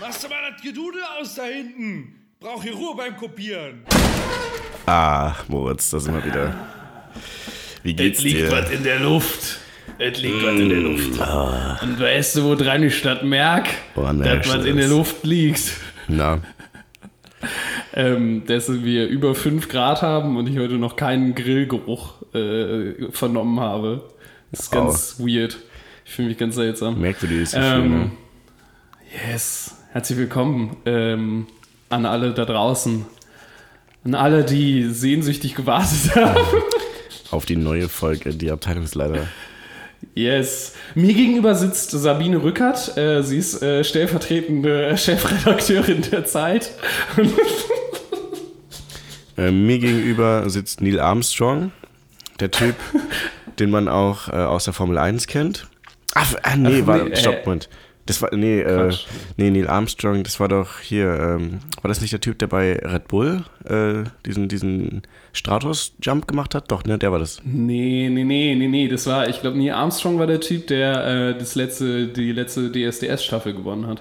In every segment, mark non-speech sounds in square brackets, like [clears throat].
Machst du mal das Gedudel aus da hinten? Brauch hier Ruhe beim Kopieren. Ah, Moritz, da sind wir wieder. Wie geht's Es liegt dir? was in der Luft. Es liegt was in der Luft. Und weißt du, wo dran die Stadt merkt, Woran dass was in der? Luft liegt? Na, Ähm, dass wir über 5 Grad haben und ich heute noch keinen Grillgeruch äh, vernommen habe. Das ist ganz weird. Ich fühle mich ganz seltsam. merkwürdiges Gefühl, Ähm, ne? yes, herzlich willkommen ähm, an alle da draußen. An alle, die sehnsüchtig gewartet [laughs] haben. Auf die neue Folge, die Abteilungsleiter. Yes. Mir gegenüber sitzt Sabine Rückert. Äh, sie ist äh, stellvertretende Chefredakteurin der Zeit. [laughs] Äh, mir gegenüber sitzt Neil Armstrong, der Typ, [laughs] den man auch äh, aus der Formel 1 kennt. Ach, ah, nee, Ach, war, nee, äh, stopp, Moment. Das war, nee, äh, nee, Neil Armstrong, das war doch hier, ähm, war das nicht der Typ, der bei Red Bull äh, diesen, diesen Stratos-Jump gemacht hat? Doch, ne, der war das. Nee, nee, nee, nee, nee. Das war, ich glaube, Neil Armstrong war der Typ, der äh, das letzte, die letzte DSDS-Staffel gewonnen hat.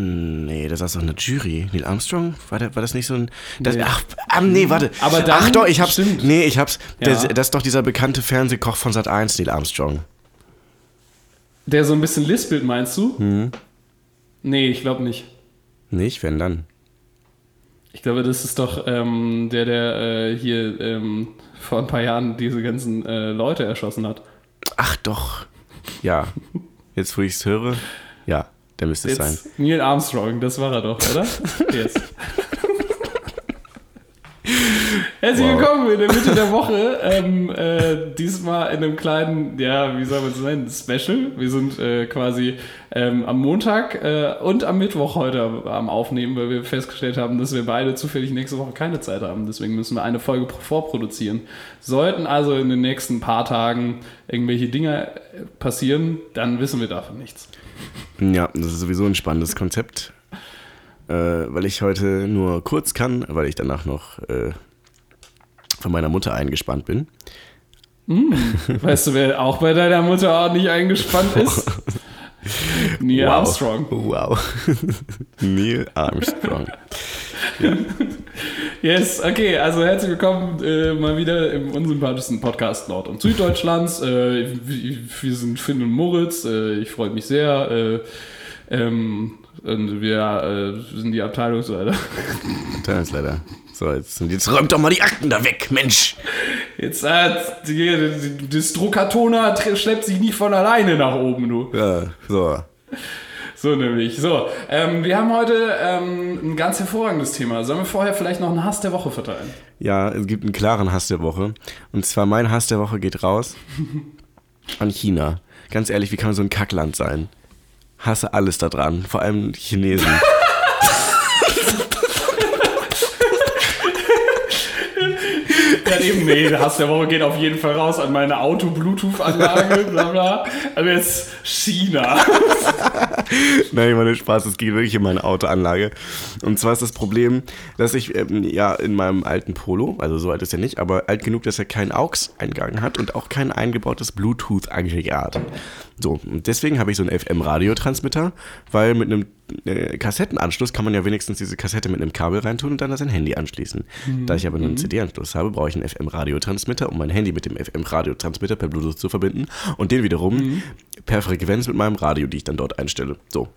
Nee, das saß doch eine Jury. Neil Armstrong? War, der, war das nicht so ein. Das, Nee. Ach, ah, nee, warte. Aber dann- ach doch, ich hab's. stimmt. Nee, ich hab's. Ja. Der, das ist doch dieser bekannte Fernsehkoch von Sat 1, Neil Armstrong. Der so ein bisschen lispelt, meinst du? Mhm. Nee, ich glaube nicht. Nicht, wenn dann. Ich glaube, das ist doch ähm, der, der äh, hier ähm, vor ein paar Jahren diese ganzen äh, Leute erschossen hat. Ach doch. Ja. Jetzt, wo ich's höre, ja, der müsste es sein. Neil Armstrong, das war er doch, oder? [laughs] yes. Herzlich Wow. willkommen in der Mitte der Woche. Ähm, äh, diesmal in einem kleinen, ja, wie soll man es nennen, Special. Wir sind äh, quasi ähm, am Montag äh, und am Mittwoch heute am, Aufnehmen, weil wir festgestellt haben, dass wir beide zufällig nächste Woche keine Zeit haben. Deswegen müssen wir eine Folge vorproduzieren. Sollten also in den nächsten paar Tagen irgendwelche Dinge äh, passieren, dann wissen wir davon nichts. Ja, das ist sowieso ein spannendes Konzept. Äh, weil ich heute nur kurz kann, weil ich danach noch äh, von meiner Mutter eingespannt bin. Weißt du, wer auch bei deiner Mutter ordentlich eingespannt ist? [laughs] Neil Wow. Armstrong. Wow. [laughs] Neil Armstrong. Yes, okay, also herzlich willkommen äh, mal wieder im unsympathischsten Podcast Nord- und Süddeutschlands. Äh, wir wir sind Finn und Moritz, äh, ich freue mich sehr. Äh, ähm, und wir äh, sind die Abteilungsleiter. Abteilungsleiter. So, jetzt, und jetzt räumt doch mal die Akten da weg, Mensch. Jetzt, äh, das Druckertoner schleppt sich nicht von alleine nach oben, du. Ja, so. So nämlich. So, ähm, wir haben heute ähm, ein ganz hervorragendes Thema. Sollen wir vorher vielleicht noch einen Hass der Woche verteilen? Ja, es gibt einen klaren Hass der Woche. Und zwar mein Hass der Woche geht raus [laughs] an China. Ganz ehrlich, wie kann man so ein Kackland sein? Hasse alles da dran, vor allem die Chinesen. [laughs] Ja, eben, nee, der Hass der Woche geht auf jeden Fall raus an meine Auto-Bluetooth-Anlage, bla bla. Aber jetzt China. [laughs] Nein, meine Spaß, es geht wirklich um meine Autoanlage. Und zwar ist das Problem, dass ich ähm, ja in meinem alten Polo, also so alt ist er nicht, aber alt genug, dass er keinen AUX-Eingang hat und auch kein eingebautes Bluetooth-Aggregat. So, und deswegen habe ich so einen FM-Radiotransmitter, weil mit einem äh, Kassettenanschluss kann man ja wenigstens diese Kassette mit einem Kabel reintun und dann an sein Handy anschließen. Da ich aber nur einen CD-Anschluss habe, brauche ich einen FM-Radiotransmitter, um mein Handy mit dem FM-Radiotransmitter per Bluetooth zu verbinden und den wiederum per Frequenz mit meinem Radio, die ich dann dort einstelle. So.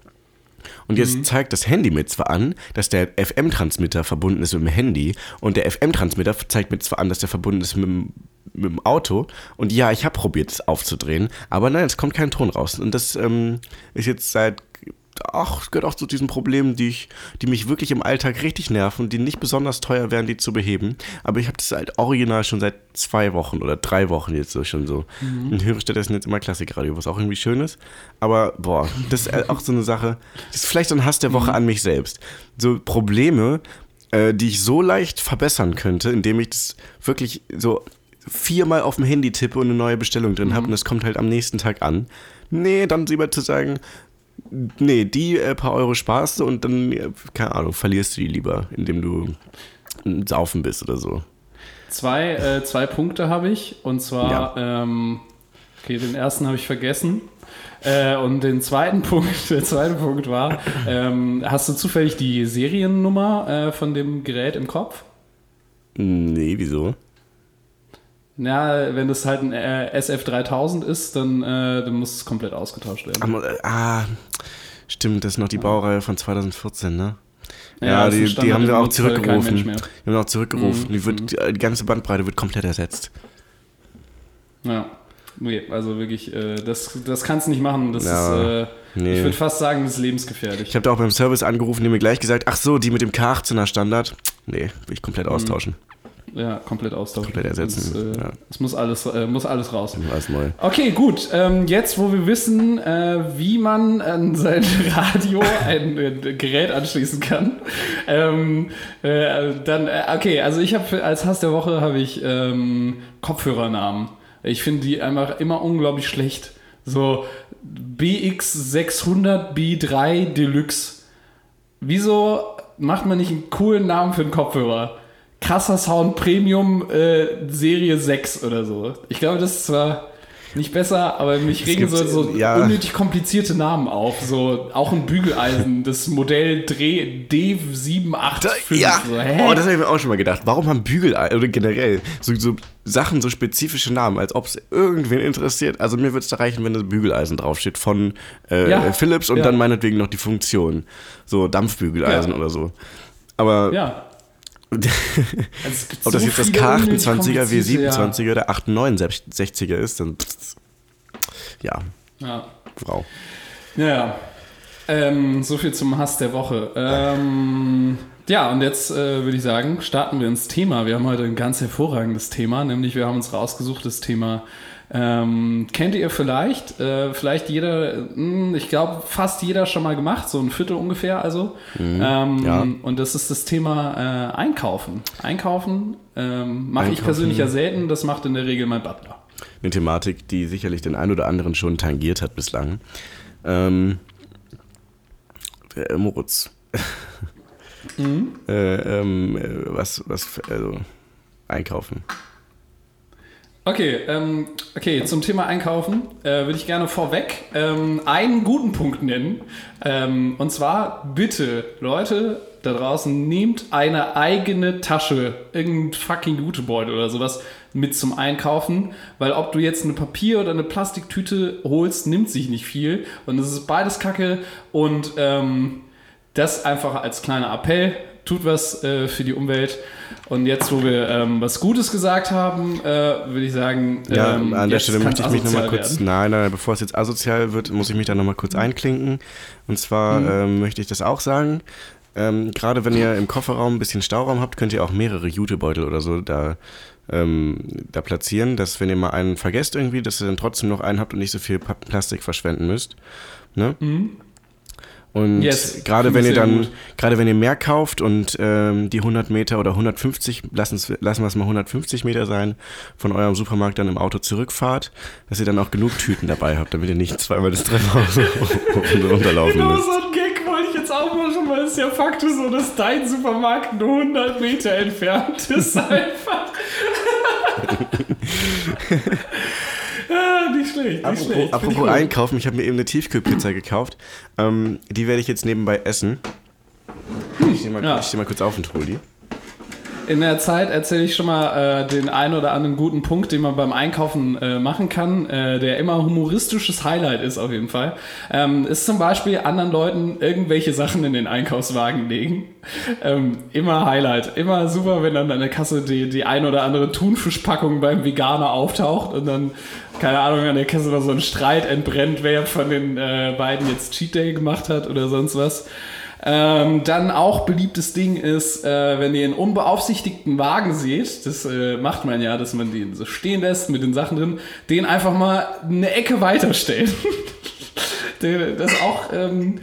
Und jetzt zeigt das Handy mir zwar an, dass der FM-Transmitter verbunden ist mit dem Handy und der FM-Transmitter zeigt mir zwar an, dass der verbunden ist mit dem, mit dem Auto und ja, ich habe probiert, es aufzudrehen, aber nein, es kommt kein Ton raus. Und das ähm, ist jetzt seit ach, es gehört auch zu diesen Problemen, die, ich, die mich wirklich im Alltag richtig nerven und die nicht besonders teuer wären, die zu beheben. Aber ich habe das halt original schon seit zwei Wochen oder drei Wochen jetzt so schon so. Und höre stattdessen jetzt immer Klassikradio, was auch irgendwie schön ist. Aber boah, das ist auch so eine Sache, das ist vielleicht so ein Hass der Woche an mich selbst. So Probleme, äh, die ich so leicht verbessern könnte, indem ich das wirklich so viermal auf dem Handy tippe und eine neue Bestellung drin habe und es kommt halt am nächsten Tag an. Nee, dann lieber zu sagen, nee, die äh, paar Euro sparst du und dann, äh, keine Ahnung, verlierst du die lieber, indem du ein Saufen bist oder so. zwei, äh, zwei Punkte habe ich. Und zwar, ähm, okay, den ersten habe ich vergessen. Äh, und den zweiten [laughs] Punkt, der zweite Punkt war, ähm, hast du zufällig die Seriennummer äh, von dem Gerät im Kopf? Nee, wieso? Na, wenn das halt ein äh, SF3000 ist, dann, äh, dann muss es komplett ausgetauscht werden. Ah, Ah, stimmt, das ist noch die Baureihe von 2014, ne? Ja, Ja, die, die haben wir auch zurückgerufen. Die haben wir auch zurückgerufen. Mhm, Die, wird, die ganze Bandbreite wird komplett ersetzt. Ja. Nee, also wirklich, äh, das, das kannst du nicht machen. Das Ja, ist, äh, nee. ich würde fast sagen, das ist lebensgefährlich. Ich habe da auch beim Service angerufen, die mir gleich gesagt, ach so, die mit dem K18er Standard. Nee, will ich komplett austauschen. Ja, komplett austauschen. Komplett ersetzen, Es, äh, ja. es muss, alles, äh, muss alles raus. Alles neu. Okay, gut. Ähm, jetzt, wo wir wissen, äh, wie man an sein [laughs] Radio ein äh, Gerät anschließen kann, ähm, äh, dann, äh, okay, also ich habe als Hass der Woche habe ich ähm, Kopfhörernamen. Ich finde die einfach immer unglaublich schlecht. So BX600 B3 Deluxe. Wieso macht man nicht einen coolen Namen für einen Kopfhörer? Krasser Sound Premium äh, Serie 6 oder so. Ich glaube, das ist zwar nicht besser, aber mich regen so, so ja. unnötig komplizierte Namen auf. So auch ein Bügeleisen, das Modell Dreh D785. Ja, So, oh, das habe ich mir auch schon mal gedacht. Warum haben Bügel oder generell so, so Sachen so spezifische Namen, als ob es irgendwen interessiert? Also mir würde es da reichen, wenn das Bügeleisen draufsteht von äh, Ja, Philips und ja. dann meinetwegen noch die Funktion. So Dampfbügeleisen oder so. Aber ja. Also ob das so jetzt das viele unnötig K28er, komplizierte- W27er oder 869er ist, dann ja, Ja. ja. Frau. Ja, ja. Ähm, so viel zum Hass der Woche. Ähm, ja, und jetzt äh, würde ich sagen, starten wir ins Thema. Wir haben heute ein ganz hervorragendes Thema, nämlich wir haben uns rausgesucht das Thema. Ähm, kennt ihr vielleicht? Äh, vielleicht jeder, mh, ich glaube, fast jeder schon mal gemacht, so ein Viertel ungefähr, also. ähm, ja. Und das ist das Thema äh, Einkaufen. Einkaufen ähm, mache ich persönlich ja selten, das macht in der Regel mein Butler. Eine Thematik, die sicherlich den einen oder anderen schon tangiert hat bislang. Ähm, äh, Moritz. [laughs] äh, ähm, äh, was, was, also, einkaufen. Okay, ähm, okay, zum Thema Einkaufen äh, würde ich gerne vorweg ähm, einen guten Punkt nennen. Ähm, und zwar bitte, Leute da draußen, nehmt eine eigene Tasche, irgendein fucking Jutebeutel oder sowas mit zum Einkaufen, weil ob du jetzt eine Papier- oder eine Plastiktüte holst, nimmt sich nicht viel und es ist beides Kacke und ähm, das einfach als kleiner Appell. Tut was äh, für die Umwelt. Und jetzt, wo wir ähm, was Gutes gesagt haben, äh, würde ich sagen, Ja, ähm, an der jetzt Stelle möchte ich mich nochmal kurz, werden. nein, nein, bevor es jetzt asozial wird, muss ich mich da nochmal kurz einklinken. Und zwar Mhm. ähm, möchte ich das auch sagen. Ähm, Gerade wenn ihr im Kofferraum ein bisschen Stauraum habt, könnt ihr auch mehrere Jutebeutel oder so da, ähm, da platzieren, dass wenn ihr mal einen vergesst irgendwie, dass ihr dann trotzdem noch einen habt und nicht so viel Plastik verschwenden müsst. Ne? Und. Yes, gerade wenn ihr dann, gerade wenn ihr mehr kauft und ähm, die 100 Meter oder 150, lassen, lassen wir es mal 150 Meter sein, von eurem Supermarkt dann im Auto zurückfahrt, dass ihr dann auch genug Tüten dabei habt, damit ihr nicht zweimal das Treppenhaus [laughs] runterlaufen Genau müsst. so ein Gag wollte ich jetzt auch machen, weil es ist ja faktisch so, dass dein Supermarkt nur 100 Meter entfernt ist [laughs] einfach. [laughs] nicht schlecht, nicht Apropos, schlecht. Find apropos ich einkaufen, ich habe mir eben eine Tiefkühlpizza gekauft. Ähm, die werde ich jetzt nebenbei essen. Ich stehe mal, Ja. steh mal kurz auf und hol die. In der Zeit erzähle ich schon mal äh, den einen oder anderen guten Punkt, den man beim Einkaufen äh, machen kann, äh, der immer humoristisches Highlight ist auf jeden Fall. Ähm, ist zum Beispiel anderen Leuten irgendwelche Sachen in den Einkaufswagen legen. Ähm, immer Highlight. Immer super, wenn dann an der Kasse die, die ein oder andere Thunfischpackung beim Veganer auftaucht und dann, keine Ahnung, an der Kasse noch so ein Streit entbrennt, wer von den äh, beiden jetzt Cheat Day gemacht hat oder sonst was. Ähm, dann auch beliebtes Ding ist, äh, wenn ihr einen unbeaufsichtigten Wagen seht, das äh, macht man ja, dass man den so stehen lässt mit den Sachen drin, den einfach mal eine Ecke weiterstellen. [laughs] Das auch ähm,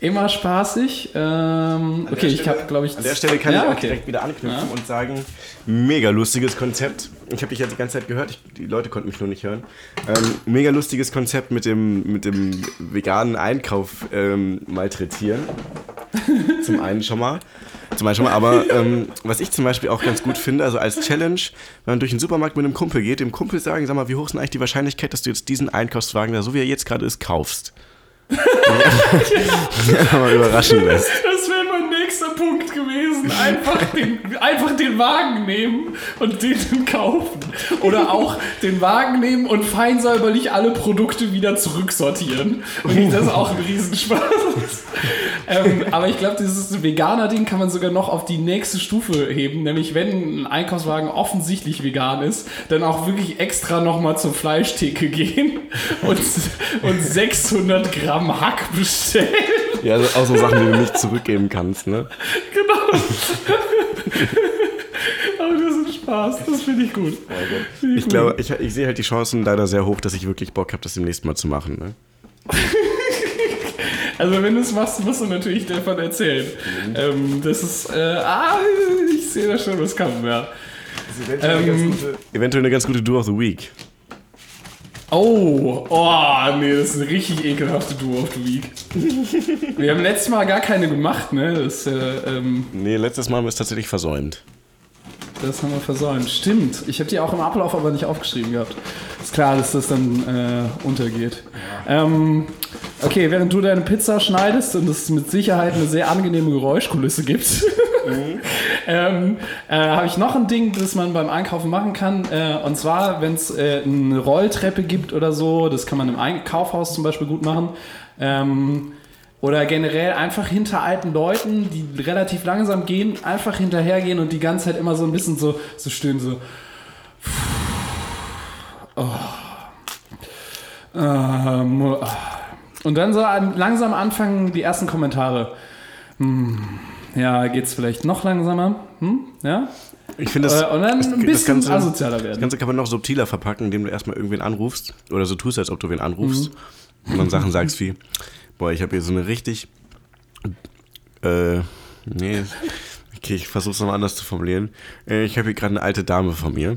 immer spaßig. Ähm, okay, ich habe, glaube ich... An der Stelle kann ja, ich auch okay. direkt wieder anknüpfen Ja. und sagen, mega lustiges Konzept. Ich habe dich ja die ganze Zeit gehört, ich, die Leute konnten mich nur nicht hören. Ähm, mega lustiges Konzept mit dem, mit dem veganen Einkauf ähm, malträtieren. [laughs] Zum einen schon mal. Zum Beispiel, aber ähm, was ich zum Beispiel auch ganz gut finde, also als Challenge, wenn man durch den Supermarkt mit einem Kumpel geht, dem Kumpel sagen, sag mal, wie hoch ist denn eigentlich die Wahrscheinlichkeit, dass du jetzt diesen Einkaufswagen da, so wie er jetzt gerade ist, kaufst? [laughs] mal überraschen lässt. [laughs] Einfach den, einfach den Wagen nehmen und den kaufen. Oder auch den Wagen nehmen und fein säuberlich alle Produkte wieder zurücksortieren. Und das ist auch ein Riesenspaß. ähm, aber ich glaube, dieses Veganer-Ding kann man sogar noch auf die nächste Stufe heben. Nämlich, wenn ein Einkaufswagen offensichtlich vegan ist, dann auch wirklich extra nochmal zur Fleischtheke gehen und, und 600 Gramm Hack bestellen. Ja, also auch so Sachen, die du nicht zurückgeben kannst, ne? Genau. [laughs] Aber das ist ein Spaß, das finde ich gut. Find Ich gut. glaube, ich, ich sehe halt die Chancen leider sehr hoch, dass ich wirklich Bock habe, das demnächst mal zu machen, ne? [laughs] Also wenn du es machst, musst du natürlich davon erzählen. Ähm, das ist, äh, ah, ich sehe da schon was kommen, ja. Ähm, Eventuell eine ganz gute Do of the Week. Oh, oh, nee, das ist eine richtig ekelhafte Duo of the Week. Wir haben letztes Mal gar keine gemacht, ne? Das, äh, ähm, Nee, letztes Mal haben wir es tatsächlich versäumt. Das haben wir versäumt. Stimmt, ich habe die auch im Ablauf aber nicht aufgeschrieben gehabt. Ist klar, dass das dann äh, untergeht. Ähm, okay, während du deine Pizza schneidest und es mit Sicherheit eine sehr angenehme Geräuschkulisse gibt, [laughs] ähm, äh, habe ich noch ein Ding, das man beim Einkaufen machen kann. Äh, und zwar, wenn es äh, eine Rolltreppe gibt oder so, das kann man im Ein Kaufhaus zum Beispiel gut machen. Ähm, oder generell einfach hinter alten Leuten, die relativ langsam gehen, einfach hinterhergehen und die ganze Zeit immer so ein bisschen so, so stöhnen, so. Oh. Ähm, oh. Und dann so an- langsam anfangen die ersten Kommentare. Hm, ja, geht's vielleicht noch langsamer? Hm? Ja? Ich finde das, Äh, und dann das, ein das bisschen Ganze, asozialer Das werden. Ganze kann man noch subtiler verpacken, indem du erstmal irgendwen anrufst oder so tust, als ob du wen anrufst Mhm. und dann Sachen sagst wie, boah, ich habe hier so eine richtig, äh, nee, okay, ich versuche es nochmal anders zu formulieren. Äh, ich habe hier gerade eine alte Dame von mir.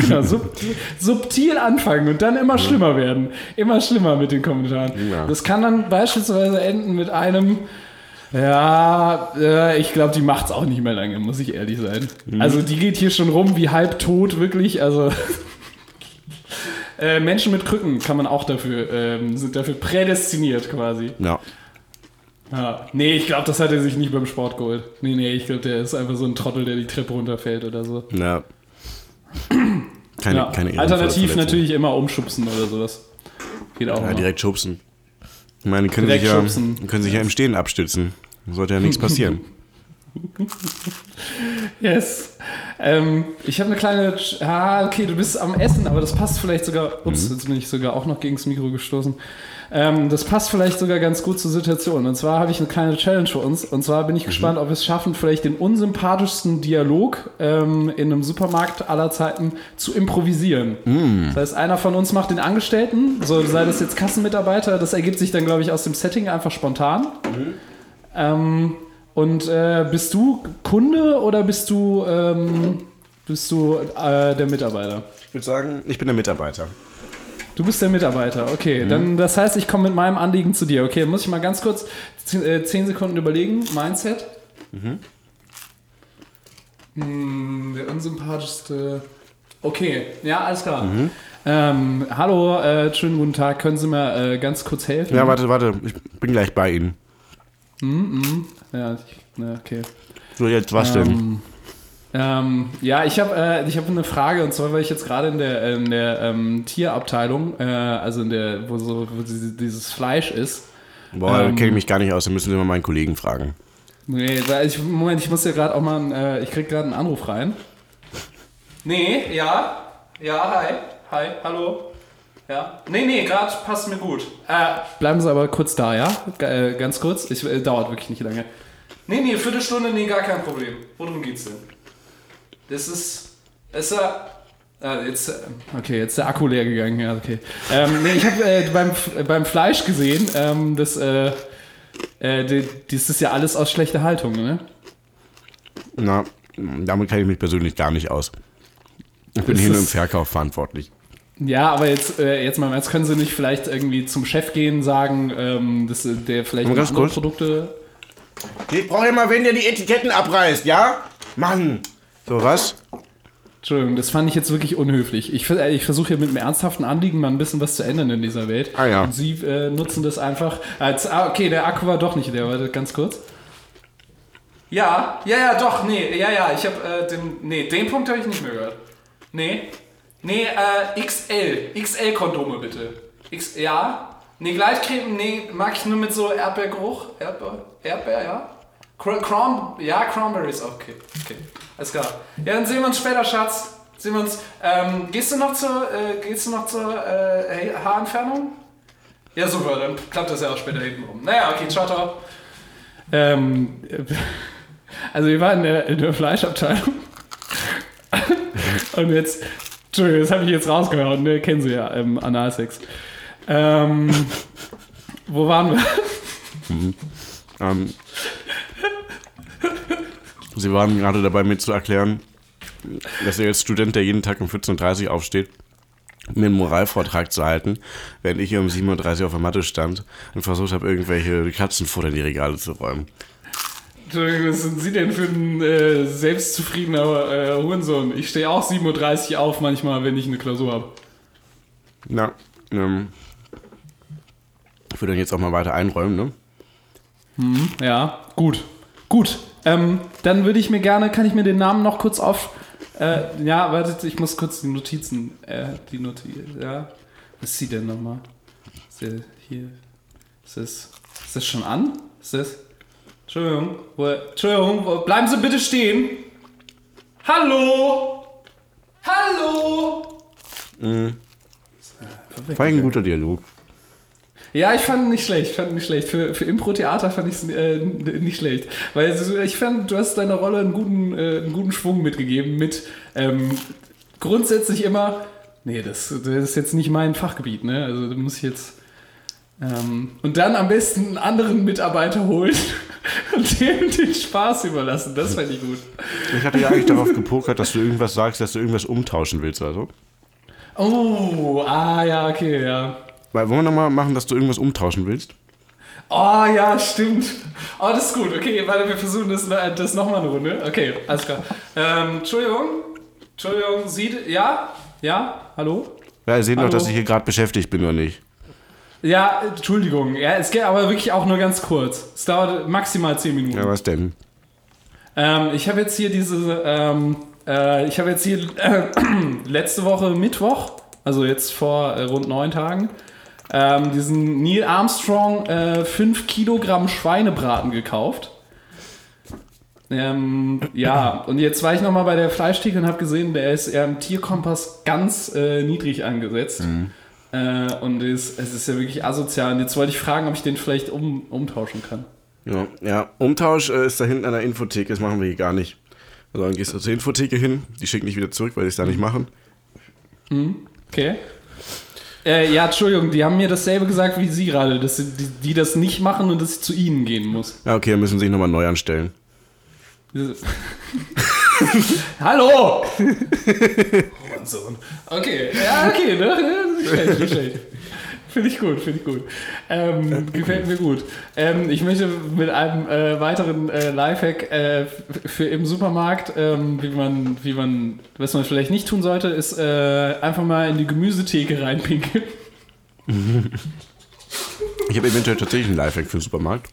Genau, sub subtil anfangen und dann immer schlimmer werden. Immer schlimmer mit den Kommentaren. Ja. Das kann dann beispielsweise enden mit einem, ja, äh, ich glaube, die macht's auch nicht mehr lange, muss ich ehrlich sein. Also die geht hier schon rum wie halb tot, wirklich. Also äh, Menschen mit Krücken kann man auch dafür, ähm, sind dafür prädestiniert quasi. Ja. Ja. Nee, ich glaube, das hat er sich nicht beim Sport geholt. Nee, nee, ich glaube, der ist einfach so ein Trottel, der die Treppe runterfällt oder so. Ja. Keine, Ja. keine Alternativ natürlich immer umschubsen oder sowas. Geht auch. Ja, immer. direkt schubsen. Ich meine, die können, Direkt sich ja, schubsen. können sich ja im Stehen abstützen. Sollte ja nichts [laughs] passieren. [laughs] Yes. Ähm, ich habe eine kleine. Ah, okay, du bist am Essen, aber das passt vielleicht sogar. Ups, Mhm. jetzt bin ich sogar auch noch gegen das Mikro gestoßen. Ähm, das passt vielleicht sogar ganz gut zur Situation. Und zwar habe ich eine kleine Challenge für uns. Und zwar Mhm. bin ich gespannt, ob wir es schaffen, vielleicht den unsympathischsten Dialog ähm, in einem Supermarkt aller Zeiten zu improvisieren. Mhm. Das heißt, einer von uns macht den Angestellten, so sei das jetzt Kassenmitarbeiter. Das ergibt sich dann, glaube ich, aus dem Setting einfach spontan. Ähm, und äh, bist du Kunde oder bist du, ähm, bist du äh, der Mitarbeiter? Ich würde sagen, ich bin der Mitarbeiter. Du bist der Mitarbeiter, okay. Dann, das heißt, ich komme mit meinem Anliegen zu dir. Okay, muss ich mal ganz kurz z- äh, 10 Sekunden überlegen. Mindset. Hm, der unsympathischste. Okay, ja, alles klar. Ähm, hallo, äh, schönen guten Tag. Können Sie mir äh, ganz kurz helfen? Ja, warte, warte. Ich bin gleich bei Ihnen. Ja, ich, na, okay. So, jetzt was denn? Ähm, ja, ich habe äh, ich hab eine Frage und zwar, weil ich jetzt gerade in der, in der ähm, Tierabteilung, äh, also in der, wo so wo diese- dieses Fleisch ist. Boah, da ähm, kenne ich mich gar nicht aus. Da müssen Sie mal meinen Kollegen fragen. Nee, weil ich, Moment, ich muss ja gerade auch mal, einen, äh, ich krieg gerade einen Anruf rein. Nee, ja, ja, hi, hi, hallo. Ja. Nee, nee, gerade passt mir gut. Äh, bleiben Sie aber kurz da, ja? G äh, ganz kurz. Ich, äh, dauert wirklich nicht lange. Nee, nee, Viertelstunde, nee, gar kein Problem. Worum geht's denn? Das ist. Ist er. Ah, jetzt, äh, okay, jetzt ist der Akku leer gegangen. Ja, okay. Ähm, nee, ich habe äh, beim, äh, beim Fleisch gesehen, ähm, das, äh, äh, die- das ist ja alles aus schlechter Haltung, ne? Na, damit kenne ich mich persönlich gar nicht aus. Ich bin hier nur im ist- Verkauf verantwortlich. Ja, aber jetzt, äh, jetzt mal, jetzt können Sie nicht vielleicht irgendwie zum Chef gehen, sagen, ähm, dass äh, der vielleicht andere kurz. Produkte. Ich brauche immer wen, der die Etiketten abreißt, ja? Mann. So, was? Entschuldigung, das fand ich jetzt wirklich unhöflich. Ich, ich versuche hier mit einem ernsthaften Anliegen mal ein bisschen was zu ändern in dieser Welt. Ah, ja. Und Sie äh, nutzen das einfach als. Ah, okay, der Akku war doch nicht der, warte ganz kurz. Ja, ja, ja, doch, nee, ja, ja, ich habe äh, den. Nee, den Punkt habe ich nicht mehr gehört. Nee. Nee, äh, XL. XL-Kondome bitte. X, ja. Nee, Gleitcreme, nee, mag ich nur mit so Erdbeergeruch. Erdbeer, Erdbeer, ja. Cr Crom ja, Cranberries, okay. Okay, alles klar. Ja, dann sehen wir uns später, Schatz. Sehen wir uns. Ähm, gehst du noch zur, äh, gehst du noch zur äh, Haarentfernung? Ja, super, dann klappt das ja auch später hinten rum. Naja, okay, ciao, ciao. Ähm, [laughs] also wir waren in der, in der Fleischabteilung. [laughs] Und jetzt, Entschuldigung, das habe ich jetzt rausgehauen, ne? kennen Sie ja, ähm, Analsex. Ähm, wo waren wir? Ähm, Sie waren gerade dabei, mir zu erklären, dass er als Student, der jeden Tag um 14.30 Uhr aufsteht, mir einen Moralvortrag zu halten, während ich um 7.30 Uhr auf der Matte stand und versucht habe, irgendwelche Katzenfutter in die Regale zu räumen. Entschuldigung, was sind Sie denn für ein äh, selbstzufriedener äh, Hurensohn? Ich stehe auch 7.30 Uhr auf manchmal, wenn ich eine Klausur habe. Na, ähm, ich würde dann jetzt auch mal weiter einräumen, ne? Ja, gut. Gut. Ähm, dann würde ich mir gerne, kann ich mir den Namen noch kurz auf. Äh, ja, wartet, ich muss kurz die Notizen. Äh, die Notizen. Ja. Was ist sie denn nochmal? Ist der hier. Ist das, ist das schon an? Ist das. Entschuldigung. Wo, Entschuldigung, wo, bleiben Sie bitte stehen. Hallo! Hallo! War ein guter Dialog. Ja, ich fand ihn nicht schlecht, ich fand nicht schlecht. Für, für Impro-Theater fand ich es äh, nicht schlecht. Weil ich fand, du hast deiner Rolle einen guten, äh, einen guten Schwung mitgegeben mit ähm, grundsätzlich immer, nee, das, das ist jetzt nicht mein Fachgebiet, ne? Also da muss ich jetzt. Ähm, und dann am besten einen anderen Mitarbeiter holen [laughs] und dem den Spaß überlassen. Das fand ich gut. Ich hatte ja eigentlich darauf gepokert, dass du irgendwas sagst, dass du irgendwas umtauschen willst, also. Oh, ah ja, okay, ja. Weil, wollen wir nochmal machen, dass du irgendwas umtauschen willst? Oh ja, stimmt. Oh, das ist gut. Okay, warte, wir versuchen das, das nochmal eine Runde. Okay, alles klar. Ähm, Entschuldigung. Entschuldigung, Sie. Ja? Ja? Hallo? Ja, ihr seht noch, Hallo? dass ich hier gerade beschäftigt bin, oder nicht? Ja, Entschuldigung. Ja, es geht aber wirklich auch nur ganz kurz. Es dauert maximal 10 Minuten. Ja, was denn? Ähm, ich habe jetzt hier diese, ähm, äh, ich habe jetzt hier äh, [clears throat] letzte Woche Mittwoch, also jetzt vor äh, rund neun Tagen, ähm, diesen Neil Armstrong äh, 5 Kilogramm Schweinebraten gekauft. Ähm, ja, und jetzt war ich nochmal bei der Fleischtheke und habe gesehen, der ist eher im Tierkompass ganz äh, niedrig angesetzt. Äh, und ist, es ist ja wirklich asozial. Und jetzt wollte ich fragen, ob ich den vielleicht um, umtauschen kann. Ja, ja. Umtausch äh, ist da hinten an der Infotheke, das machen wir hier gar nicht. Also dann gehst du zur Infotheke hin, die schicken dich wieder zurück, weil die es da nicht machen. Okay. Äh, ja, Entschuldigung, die haben mir dasselbe gesagt wie Sie gerade, dass sie, die, die das nicht machen und dass ich zu Ihnen gehen muss. Ja, okay, dann müssen sie sich nochmal neu anstellen. [laughs] Hallo! [laughs] Sohn. Okay, ja, okay, ne? Ja, Nicht schlecht, nicht schlecht. Finde ich gut, finde ich gut. Ähm, gefällt mir gut. Ähm, ich möchte mit einem äh, weiteren äh, Lifehack äh, für im Supermarkt, ähm, wie man, wie man, was man vielleicht nicht tun sollte, ist äh, einfach mal in die Gemüsetheke reinpinkeln. [laughs] Ich habe eventuell tatsächlich einen Lifehack für den Supermarkt.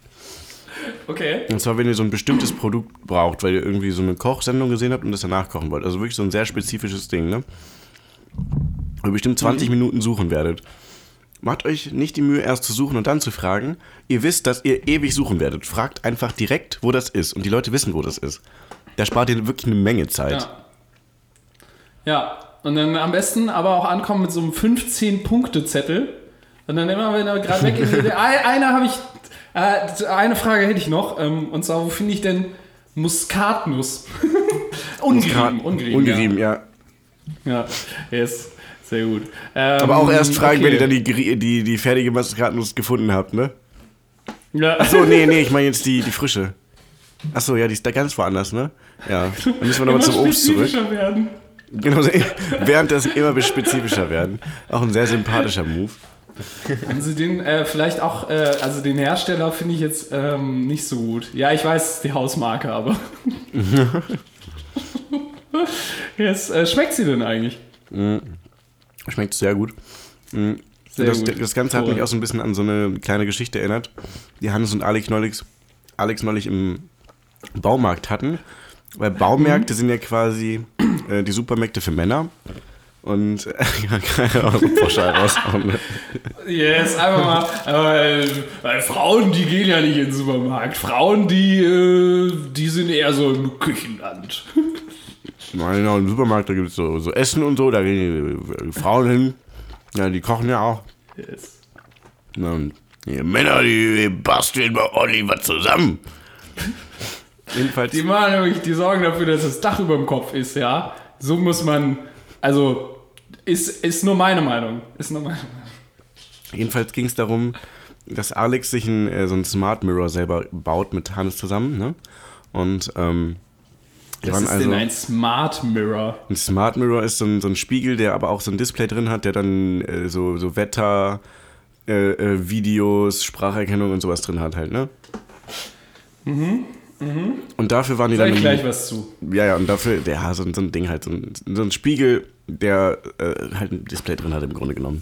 Okay. Und zwar, wenn ihr so ein bestimmtes Produkt braucht, weil ihr irgendwie so eine Kochsendung gesehen habt und das danach kochen wollt. Also wirklich so ein sehr spezifisches Ding, ne? Ihr bestimmt 20 Minuten suchen werdet. Macht euch nicht die Mühe, erst zu suchen und dann zu fragen. Ihr wisst, dass ihr ewig suchen werdet. Fragt einfach direkt, wo das ist. Und die Leute wissen, wo das ist. Da spart ihr wirklich eine Menge Zeit. Ja. Ja, und dann am besten aber auch ankommen mit so einem 15-Punkte-Zettel. Und dann immer, wenn er gerade weg ist, [laughs] eine eine habe ich, äh, eine Frage hätte ich noch. Ähm, und zwar, wo finde ich denn Muskatnuss? [laughs] ungerieben, ungerieben. Ungerieben, ja. Ja, ja yes. Sehr gut. Ähm, Aber auch erst fragen, okay. wenn ihr dann die, die, die fertige Muskatnuss gefunden habt, ne? Ja. Achso, nee, nee, ich meine jetzt die, die frische. Achso, ja, die ist da ganz woanders, ne? Ja. Dann müssen wir nochmal zum Obst zurück. werden. Genau, während das immer spezifischer werden. Auch ein sehr sympathischer Move. Haben Sie den äh, vielleicht auch, äh, also den Hersteller finde ich jetzt ähm, nicht so gut. Ja, ich weiß, die Hausmarke, aber. [laughs] [laughs] Jetzt, äh, schmeckt sie denn eigentlich? Schmeckt sehr gut. Mm. Sehr das, gut. das Ganze hat mich auch so ein bisschen an so eine kleine Geschichte erinnert, die Hannes und Alex neulich, Alex neulich im Baumarkt hatten. Weil Baumärkte sind ja quasi äh, die Supermärkte für Männer. Und äh, [laughs] ja, keine Ahnung, pauschal raushauen. Ne? Yes, einfach mal. Äh, weil Frauen, die gehen ja nicht in den Supermarkt. Frauen, die, äh, die sind eher so im Küchenland. Nein, genau, im Supermarkt, da gibt es so, so Essen und so, da gehen die, die Frauen hin. Ja, die kochen ja auch. Yes. Und die Männer, die basteln mal ordentlich was zusammen. Jedenfalls. Die machen nämlich, die sorgen dafür, dass das Dach über dem Kopf ist, ja. So muss man, also, ist, ist nur meine Meinung. Ist nur meine Meinung. Jedenfalls ging es darum, dass Alex sich ein, äh, so ein Smart Mirror selber baut mit Hannes zusammen. Ne? Und ähm, die Was ist also, denn ein Smart Mirror? ein Smart Mirror ist so ein, so ein Spiegel, der aber auch so ein Display drin hat, der dann äh, so, so Wetter, äh, äh, Videos, Spracherkennung und sowas drin hat halt, ne? Und dafür waren die Sag dann. ich gleich was zu. Ja, ja, und dafür, ja, so, so ein Ding halt, so ein, so ein Spiegel, der äh, halt ein Display drin hat im Grunde genommen.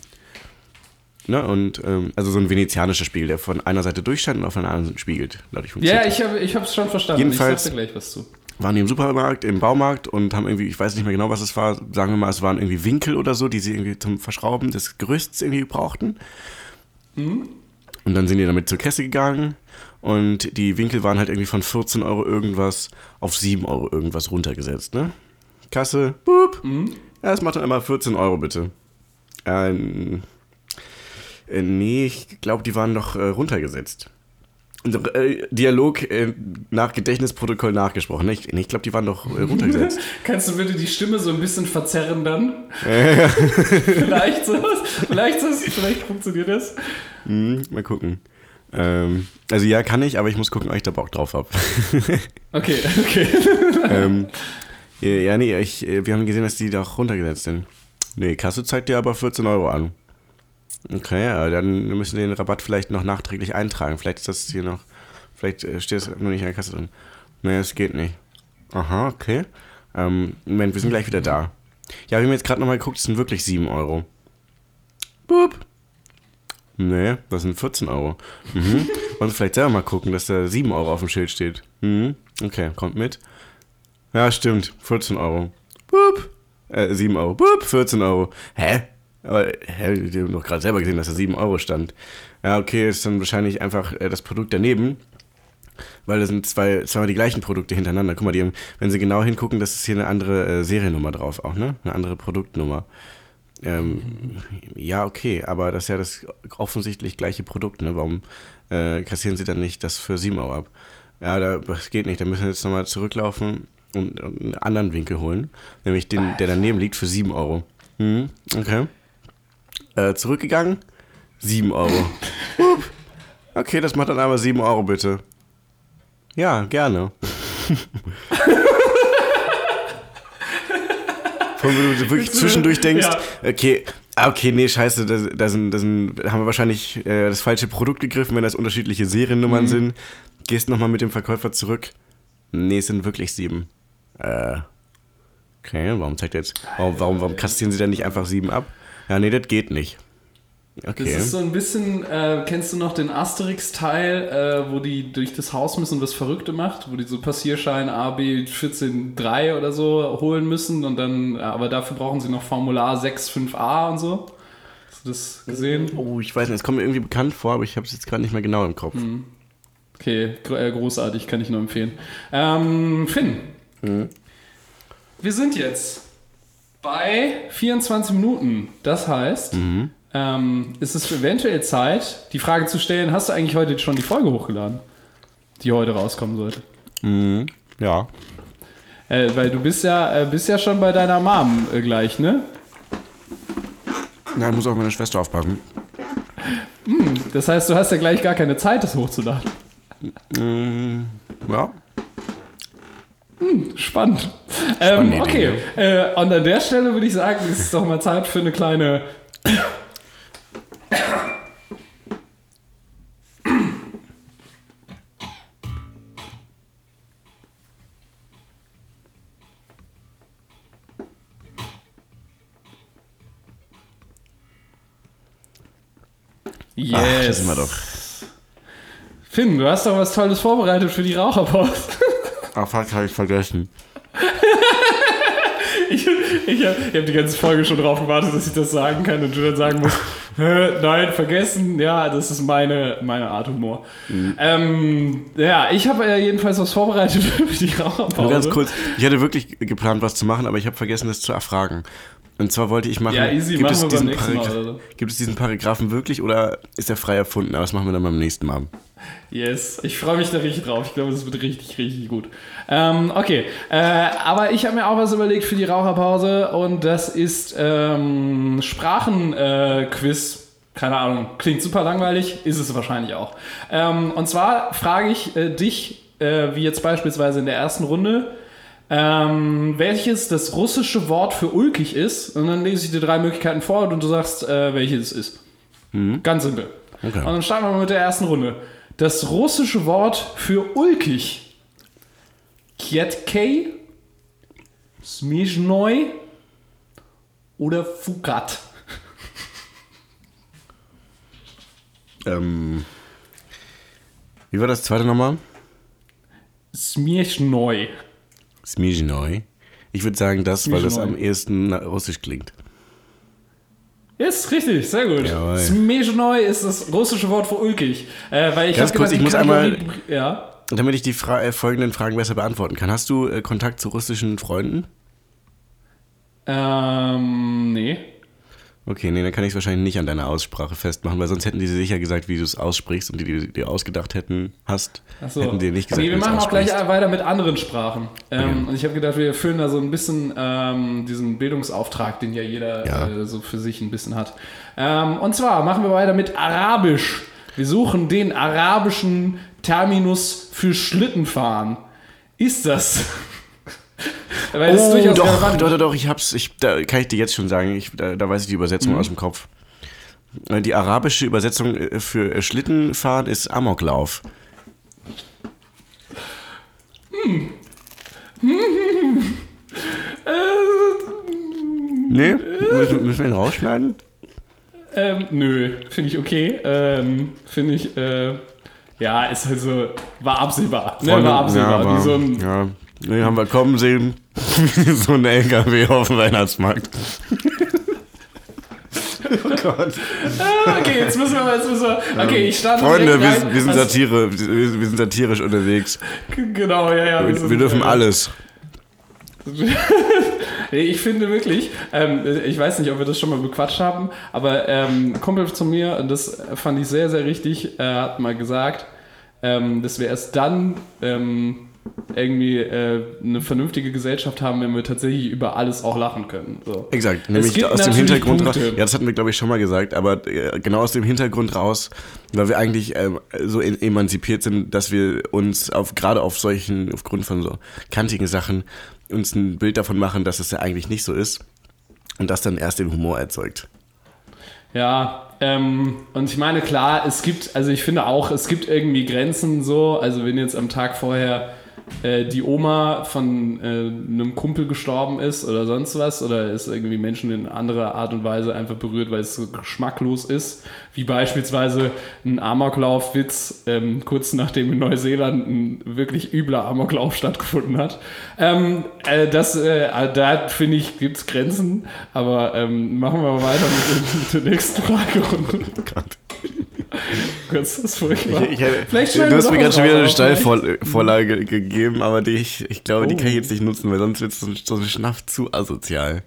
Ne, und, ähm, also so ein venezianischer Spiegel, der von einer Seite durchscheint und auf einer anderen Seite spiegelt. Dadurch funktioniert Ja, ich habe ich hab's schon verstanden. Jedenfalls- ich sag dir gleich was zu. Waren die im Supermarkt, im Baumarkt und haben irgendwie, ich weiß nicht mehr genau, was es war, sagen wir mal, es waren irgendwie Winkel oder so, die sie irgendwie zum Verschrauben des Gerüsts irgendwie brauchten. Und dann sind die damit zur Kasse gegangen und die Winkel waren halt irgendwie von 14 Euro irgendwas auf 7 Euro irgendwas runtergesetzt, ne? Kasse, boop. Ja, das macht dann immer 14 Euro bitte. Ähm, äh, nee, ich glaube, die waren doch äh, runtergesetzt. Äh, Dialog äh, nach Gedächtnisprotokoll nachgesprochen. Ne? Ich, nee, ich glaube, die waren doch äh, runtergesetzt. [laughs] Kannst du bitte die Stimme so ein bisschen verzerren dann? [laughs] vielleicht so. Vielleicht, so, vielleicht funktioniert das. hm, mal gucken. Ähm, also ja, kann ich, aber ich muss gucken, ob ich da Bock drauf habe. [laughs] Okay, okay. ähm, ja, nee, ich, wir haben gesehen, dass die doch runtergesetzt sind. Nee, Kasse zeigt dir aber 14 Euro an. Okay, ja, dann müssen wir den Rabatt vielleicht noch nachträglich eintragen. Vielleicht ist das hier noch, vielleicht äh, steht es nur nicht in der Kasse drin. Nee, das geht nicht. Aha, okay. Ähm, Moment, wir sind gleich wieder da. Ja, wir haben jetzt gerade nochmal geguckt, es sind wirklich 7 Euro. Boop. Nee, das sind 14 Euro. Mhm. [laughs] Wollen Sie vielleicht selber mal gucken, dass da 7 Euro auf dem Schild steht. Mhm. Okay, kommt mit. Ja, stimmt. 14 Euro. Boop. Äh, 7 Euro. Boop, 14 Euro. Hä? Aber, hä, die haben doch gerade selber gesehen, dass da 7 Euro stand. Ja, okay, ist dann wahrscheinlich einfach äh, das Produkt daneben. Weil da sind zwei, zweimal die gleichen Produkte hintereinander. Guck mal, die haben, wenn Sie genau hingucken, das ist hier eine andere äh, Seriennummer drauf auch, ne? Eine andere Produktnummer. Ähm, ja, okay, aber das ist ja das offensichtlich gleiche Produkt, ne? Warum äh, kassieren Sie dann nicht das für 7 Euro ab? Ja, da, das geht nicht. Da müssen wir jetzt nochmal zurücklaufen und, und einen anderen Winkel holen. Nämlich den, der daneben liegt, für 7 Euro. Mhm, okay. Äh, zurückgegangen, 7 Euro. [laughs] Okay, das macht dann aber 7 Euro bitte. Ja, gerne. Von [laughs] wo du wirklich zwischendurch denkst, Ja. okay, ah, okay, nee, scheiße, da, da, sind, da, sind, da haben wir wahrscheinlich äh, das falsche Produkt gegriffen, wenn das unterschiedliche Seriennummern sind. Gehst nochmal mit dem Verkäufer zurück. Nee, es sind wirklich sieben. Äh, okay, warum zeigt er jetzt, warum, warum, warum kassieren sie denn nicht einfach sieben ab? Ja, nee, das geht nicht. Okay. Das ist so ein bisschen, äh, kennst du noch den Asterix-Teil, äh, wo die durch das Haus müssen und das Verrückte macht, wo die so Passierschein AB 14.3 oder so holen müssen und dann, aber dafür brauchen sie noch Formular 6.5a und so. Hast du das gesehen? oh, ich weiß nicht, es kommt mir irgendwie bekannt vor, aber ich habe es jetzt gerade nicht mehr genau im Kopf. Okay, gro äh, großartig, kann ich nur empfehlen. Ähm, Finn, wir sind jetzt bei 24 Minuten. Das heißt, ähm, ist es eventuell Zeit, die Frage zu stellen, hast du eigentlich heute schon die Folge hochgeladen, die heute rauskommen sollte? Mhm. Ja. Äh, weil du bist ja, äh, bist ja schon bei deiner Mom äh, gleich, ne? Ja, ich muss auf meine Schwester aufpassen. Das heißt, du hast ja gleich gar keine Zeit, das hochzuladen. Mhm. Hm, spannend. Ähm, okay, äh, und an der Stelle würde ich sagen, es ist doch mal Zeit für eine kleine. Yes. Ach, das sind wir doch. Finn, du hast doch was Tolles vorbereitet für die Raucherpost. Ach, fuck, habe ich vergessen. [laughs] Ich, ich habe hab die ganze Folge schon drauf gewartet, dass ich das sagen kann und du dann sagen musst, [laughs] "Hä, nein, vergessen, ja, das ist meine, meine Art Humor. Mhm. Ähm, ja, ich habe äh, jedenfalls was vorbereitet [laughs] für die Raucherpause. Nur ganz kurz, ich hatte wirklich geplant, was zu machen, aber ich habe vergessen, das zu erfragen. Und zwar wollte ich machen, Ja, easy, gibt, machen es wir beim diesen nächsten Mal Paragra- oder so. gibt es diesen Paragraphen wirklich oder ist er frei erfunden? Aber das machen wir dann beim nächsten Mal. Yes, ich freue mich da richtig drauf. Ich glaube, das wird richtig, richtig gut. Ähm, okay, äh, aber ich habe mir auch was überlegt für die Raucherpause und das ist ähm, Sprachenquiz. Äh. Keine Ahnung, klingt super langweilig, ist es wahrscheinlich auch. Ähm, und zwar frage ich äh, dich, äh, wie jetzt beispielsweise in der ersten Runde, ähm, welches das russische Wort für ulkig ist. Und dann lese ich dir drei Möglichkeiten vor und du sagst, äh, welches es ist. Ganz simpel. Okay. Und dann starten wir mal mit der ersten Runde. Das russische Wort für ulkig. Kietkei, Smizhnoi oder Fugat. Ähm, wie war das zweite nochmal? Smizhnoi. Smizhnoi. Ich würde sagen das, weil das am ehesten russisch klingt. Ist richtig, sehr gut. Jawohl. Smizhnoi ist das russische Wort für ulkig. Äh, weil ich Ganz kurz, gedacht, ich muss einmal- Ja. Damit ich die Fra äh, folgenden Fragen besser beantworten kann, hast du äh, Kontakt zu russischen Freunden? Ähm, nee. Okay, nee, dann kann ich es wahrscheinlich nicht an deiner Aussprache festmachen, weil sonst hätten die sicher gesagt, wie du es aussprichst und die die dir ausgedacht hätten, hast, Achso. hätten dir nicht gesagt, nee, wir machen auch gleich weiter mit anderen Sprachen. Ähm, Okay. Und ich habe gedacht, wir erfüllen da so ein bisschen ähm, diesen Bildungsauftrag, den ja jeder Ja. Äh, so für sich ein bisschen hat. Ähm, und zwar machen wir weiter mit Arabisch. Wir suchen den arabischen Terminus für Schlittenfahren. Ist das? [laughs] Weil das ist Oh, durchaus doch, relevant. doch, doch, doch, ich hab's, ich, da kann ich dir jetzt schon sagen, ich, da, da weiß ich die Übersetzung Mhm. aus dem Kopf. Äh, Die arabische Übersetzung äh, für äh, Schlittenfahren ist Amoklauf. Nee? Müssen, müssen wir ihn rausschneiden? Ähm, nö, finde ich okay. Ähm, finde ich, äh, ja, ist halt so, war absehbar. Ne, war absehbar. Ja, wie so ein, ja. Nee, haben wir kommen sehen. [laughs] so ein LKW auf dem Weihnachtsmarkt. oh Gott. Ah, okay, jetzt müssen wir, jetzt müssen wir, okay, ich starte Freunde, wir, wir sind Also, Satire, wir, wir sind satirisch unterwegs. Genau, ja, ja. Wir, wir dürfen alles. [laughs] Ich finde wirklich, ähm, ich weiß nicht, ob wir das schon mal bequatscht haben, aber ähm, Kumpel zu mir, und das fand ich sehr, sehr richtig, äh, hat mal gesagt, ähm, dass wir erst dann ähm, irgendwie äh, eine vernünftige Gesellschaft haben, wenn wir tatsächlich über alles auch lachen können. So. Exakt, nämlich aus dem Hintergrund raus. Ja, das hatten wir, glaube ich, schon mal gesagt, aber äh, genau aus dem Hintergrund raus, weil wir eigentlich ähm, so e- emanzipiert sind, dass wir uns auf gerade auf solchen, aufgrund von so kantigen Sachen, uns ein Bild davon machen, dass es ja eigentlich nicht so ist. Und das dann erst den Humor erzeugt. Ja, ähm, und ich meine, klar, es gibt, also ich finde auch, es gibt irgendwie Grenzen so. Also, wenn jetzt am Tag vorher äh, die Oma von äh, einem Kumpel gestorben ist oder sonst was, oder ist irgendwie Menschen in anderer Art und Weise einfach berührt, weil es so geschmacklos ist, wie beispielsweise ein Amoklaufwitz, ähm, kurz nachdem in Neuseeland ein wirklich übler Amoklauf stattgefunden hat. Ähm, äh, das, äh, da finde ich, gibt es Grenzen, aber ähm, machen wir mal weiter mit, der- nächsten. [laughs] Gott, [laughs] ist das furchtbar. Ich, ich, Vielleicht du hast mir gerade schon wieder eine. Steilvorlage gegeben, aber die ich, ich glaube, die Oh. kann ich jetzt nicht nutzen, weil sonst wird es so, so ein Schnaff zu asozial.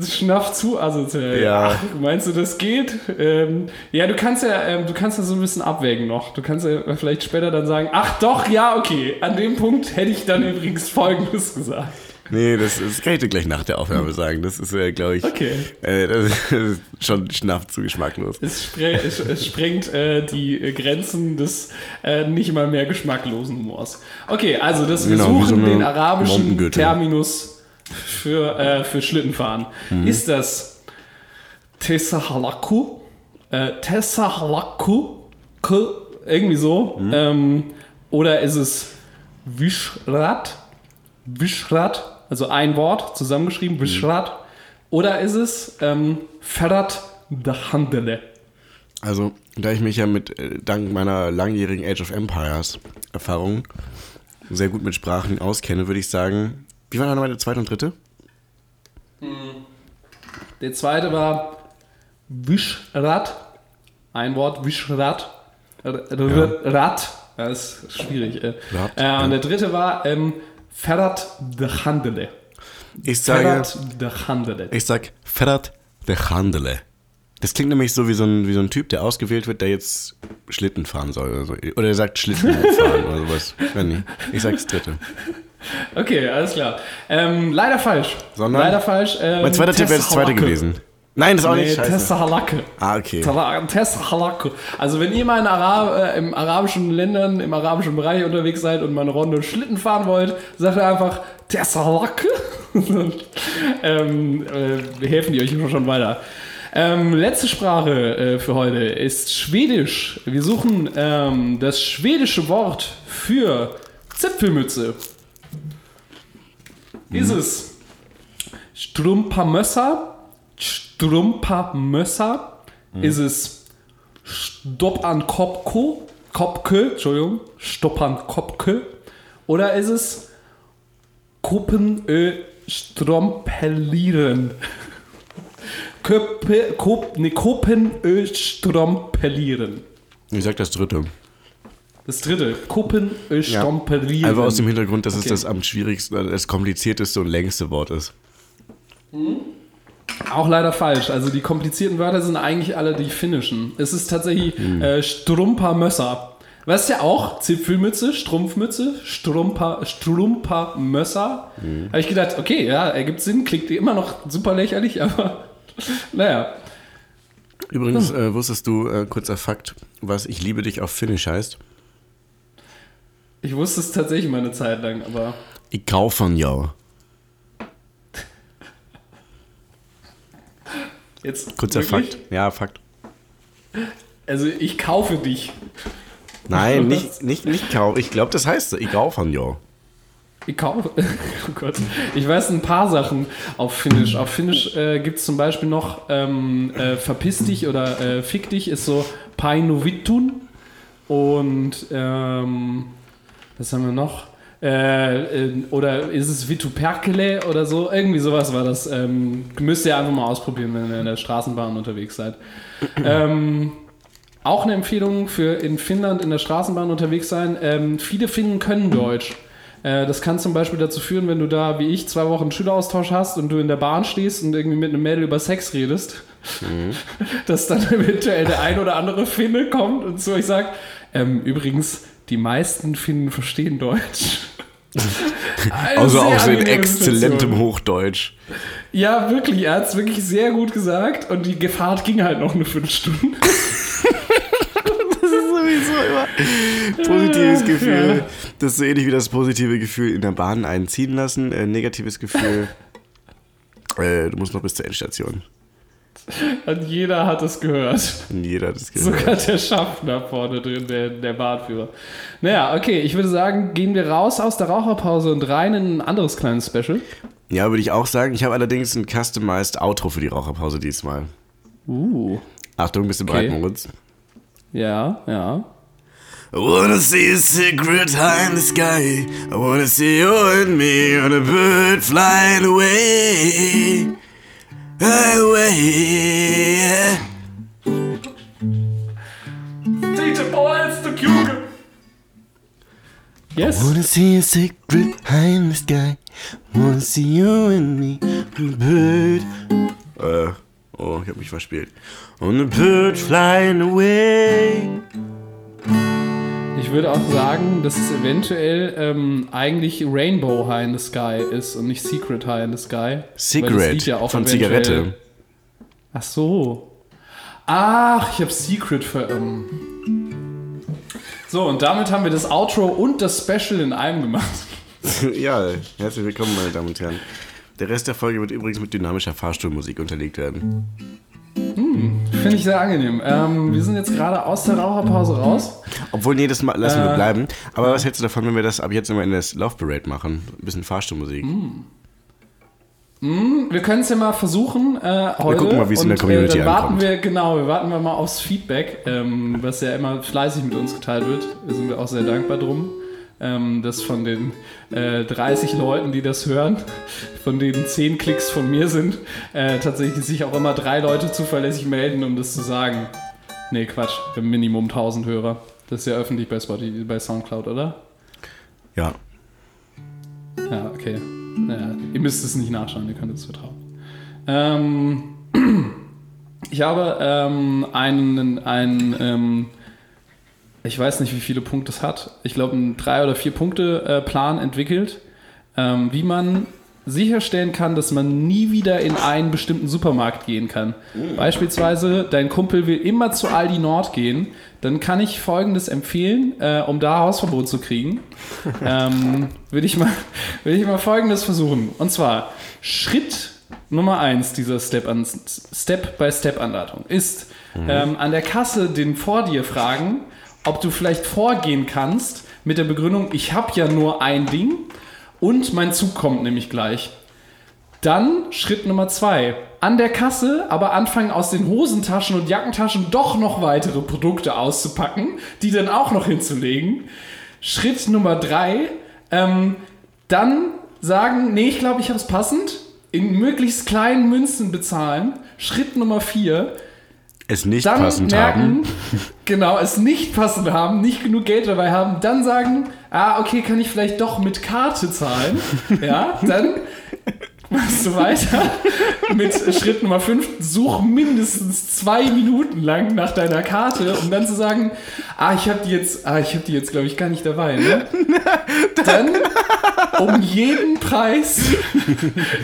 Schnaff zu asozial. Ja. Ach, meinst du, das geht? Ähm, ja, du kannst ja, ähm, du kannst ja so ein bisschen abwägen noch. Du kannst ja vielleicht später dann sagen, ach doch, ja, okay. An dem Punkt hätte ich dann übrigens Folgendes gesagt. Nee, das, das kann ich dir gleich nach der Aufnahme sagen. Das ist, äh, glaube ich, Okay. äh, das ist schon Schnaff zu geschmacklos. Es, spre es, es sprengt äh, die Grenzen des äh, nicht mal mehr geschmacklosen Humors. Okay, also das, wir Genau, so suchen eine den arabischen. Terminus für, äh, für Schlittenfahren. Mhm. Ist das Tesahalaku? Äh, Tesahalaku? Irgendwie so. Mhm. Ähm, oder ist es Wischrad? Wischrad, also ein Wort zusammengeschrieben, Mhm. Wischrad. Oder ist es ähm, Ferrat de Handele? Also, da ich mich ja mit, äh, dank meiner langjährigen Age of Empires Erfahrung sehr gut mit Sprachen auskenne, würde ich sagen, wie war nochmal der zweite und dritte? Der zweite war Wischrad. Ein Wort, Wischrad. Rad. Das ist schwierig. Äh. Rad, äh, ja. und der dritte war ähm, Ferrat de Handele. Ich sage, Ferrat de Handele. ich sag Ferrat de Handele. Das klingt nämlich so wie so, ein, wie so ein Typ, der ausgewählt wird, der jetzt Schlitten fahren soll oder so. Oder er sagt Schlitten [laughs] fahren oder sowas. Ich sag das dritte. Okay, alles klar. Ähm, leider falsch. Sondern? Leider falsch. Ähm, Mein zweiter Tipp wäre das zweite gewesen. Nein, das ist auch Nee, nicht scheiße. Tessahalake. Ah, okay. Tessahalake. Also wenn ihr mal in Arab, äh, im arabischen Ländern, im arabischen Bereich unterwegs seid und mal eine Runde Schlitten fahren wollt, sagt ihr einfach Tessahalake. [laughs] ähm, äh, wir helfen die euch schon weiter. Ähm, letzte Sprache äh, für heute ist Schwedisch. Wir suchen ähm, das schwedische Wort für Zipfelmütze. Ist es Strumpamössa? Strumpamössa? Ist es Stopp an Kopko? Kopke, Entschuldigung, Stopp an Kopke? Oder ist es Kuppenö Strompellieren? [laughs] Köppe, Kop, ne, Kuppenö Strompellieren. Ich sag das dritte. Das dritte, Kuppenö Strompellieren. Einfach aus dem Hintergrund, dass Okay. es das am schwierigsten, das komplizierteste und längste Wort ist. Auch leider falsch. Also die komplizierten Wörter sind eigentlich alle die finnischen. Es ist tatsächlich äh, Strumpermösser. Was ja auch Zipfelmütze, Strumpfmütze, Strumper, Strumpermösser. Habe ich gedacht, okay, ja, ergibt Sinn, klingt immer noch super lächerlich, [laughs] aber naja. Übrigens, äh, wusstest du, äh, kurzer Fakt, was Ich liebe dich auf Finnisch heißt? Ich wusste es tatsächlich mal eine Zeit lang, aber Ich kaufen ja. Jetzt. Kurzer wirklich? Fakt. Ja, Fakt. Also ich kaufe dich. Nein, nicht, nicht, nicht kau. Ich glaube, das heißt so. Ich kaufen ja. Ich kaufe. [laughs] Oh Gott. Ich weiß ein paar Sachen auf Finnisch. Auf Finnisch äh, gibt es zum Beispiel noch ähm, äh, Verpiss dich oder äh, Fick dich ist so Painu Vittun. Und ähm, was haben wir noch? Äh, oder ist es Vitu Perkele oder so? Irgendwie sowas war das. Ähm, müsst ihr einfach mal ausprobieren, wenn ihr in der Straßenbahn unterwegs seid. [clears throat] ähm, auch eine Empfehlung für in Finnland in der Straßenbahn unterwegs sein. Ähm, viele Finnen können Deutsch. Äh, das kann zum Beispiel dazu führen, wenn du da, wie ich, zwei Wochen Schüleraustausch hast und du in der Bahn stehst und irgendwie mit einem Mädel über Sex redest, [laughs] dass dann eventuell der ein oder andere Finne kommt und zu euch sagt, ähm, übrigens, die meisten Finnen verstehen Deutsch. [laughs] Also auch so in exzellentem. Hochdeutsch. Ja, wirklich, er hat es wirklich sehr gut gesagt und die Gefahr ging halt noch eine Viertelstunde. [laughs] Das ist sowieso immer positives Gefühl. Das ist so ähnlich wie das positive Gefühl in der Bahn einziehen lassen. Äh, negatives Gefühl. [laughs] Äh, du musst noch bis zur Endstation. Und jeder hat es gehört. Jeder hat es gehört. Sogar der Schaffner vorne drin, der, der Bahnführer. Naja, okay, ich würde sagen, gehen wir raus aus der Raucherpause und rein in ein anderes kleines Special. Ja, würde ich auch sagen. Ich habe allerdings ein customized Outro für die Raucherpause diesmal. Uh. Achtung, bist du Okay. bereit, Moritz? Ja, ja. I wanna see a secret high in the sky. I wanna see you and me on a bird flying away. Yes. Wanna see a secret high in the sky. Wanna see you and me bird. Äh, oh, ich hab mich verspielt. On a bird flying away. Ich würde auch sagen, dass es eventuell ähm, eigentlich Rainbow High in the Sky ist und nicht Secret High in the Sky. Cigarette ja auch von Zigarette. Ach so. Ach, ich habe Secret ver. Ähm. So, und damit haben wir das Outro und das Special in einem gemacht. [laughs] ja, herzlich willkommen, meine Damen und Herren. Der Rest der Folge wird übrigens mit dynamischer Fahrstuhlmusik unterlegt werden. Finde ich sehr angenehm. Ähm, wir sind jetzt gerade aus der Raucherpause raus. Obwohl, nee, das lassen wir Äh, bleiben. Aber was hältst du davon, wenn wir das ab jetzt immer in der Love Parade machen? Ein bisschen Fahrstuhlmusik. Wir können es ja mal versuchen äh, heute. gucken mal, wie es in der Und, Community äh, dann warten ankommt. wir, genau, wir warten wir mal aufs Feedback, ähm, was ja immer fleißig mit uns geteilt wird. Da sind wir auch sehr dankbar drum. Ähm, dass von den äh, 30 Leuten, die das hören, von denen 10 Klicks von mir sind, äh, tatsächlich sich auch immer drei Leute zuverlässig melden, um das zu sagen. Nee, Quatsch, Minimum 1000 Hörer. Das ist ja öffentlich bei Spotify, bei Soundcloud, oder? Ja. Ja, okay. Naja, ihr müsst es nicht nachschauen, ihr könnt es vertrauen. Ähm, [clears throat] ich habe ähm, einen, einen ähm, ich weiß nicht, wie viele Punkte es hat. Ich glaube, einen drei- oder vier Punkte-Plan entwickelt, ähm, wie man sicherstellen kann, dass man nie wieder in einen bestimmten Supermarkt gehen kann. Beispielsweise, dein Kumpel will immer zu Aldi Nord gehen, dann kann ich Folgendes empfehlen, äh, um da Hausverbot zu kriegen. [laughs] ähm, würde ich, mal- würde ich mal Folgendes versuchen. Und zwar, Schritt Nummer eins dieser Step-by-Step-Anleitung ist, ähm, an der Kasse den vor dir fragen, ob du vielleicht vorgehen kannst mit der Begründung, ich habe ja nur ein Ding und mein Zug kommt nämlich gleich. Dann Schritt Nummer zwei. An der Kasse aber anfangen aus den Hosentaschen und Jackentaschen doch noch weitere Produkte auszupacken, die dann auch noch hinzulegen. Schritt Nummer drei. Ähm, dann sagen, nee, ich glaube, ich habe es passend. In möglichst kleinen Münzen bezahlen. Schritt Nummer vier Es nicht dann passend merken, haben. [laughs] genau, es nicht passend haben, nicht genug Geld dabei haben, dann sagen, ah, okay, kann ich vielleicht doch mit Karte zahlen. Ja, dann machst du weiter mit Schritt Nummer 5, such mindestens zwei Minuten lang nach deiner Karte, um dann zu sagen, ah, ich habe die jetzt, ah, ich habe die jetzt, glaube ich, gar nicht dabei. Ne? [laughs] Dann um jeden Preis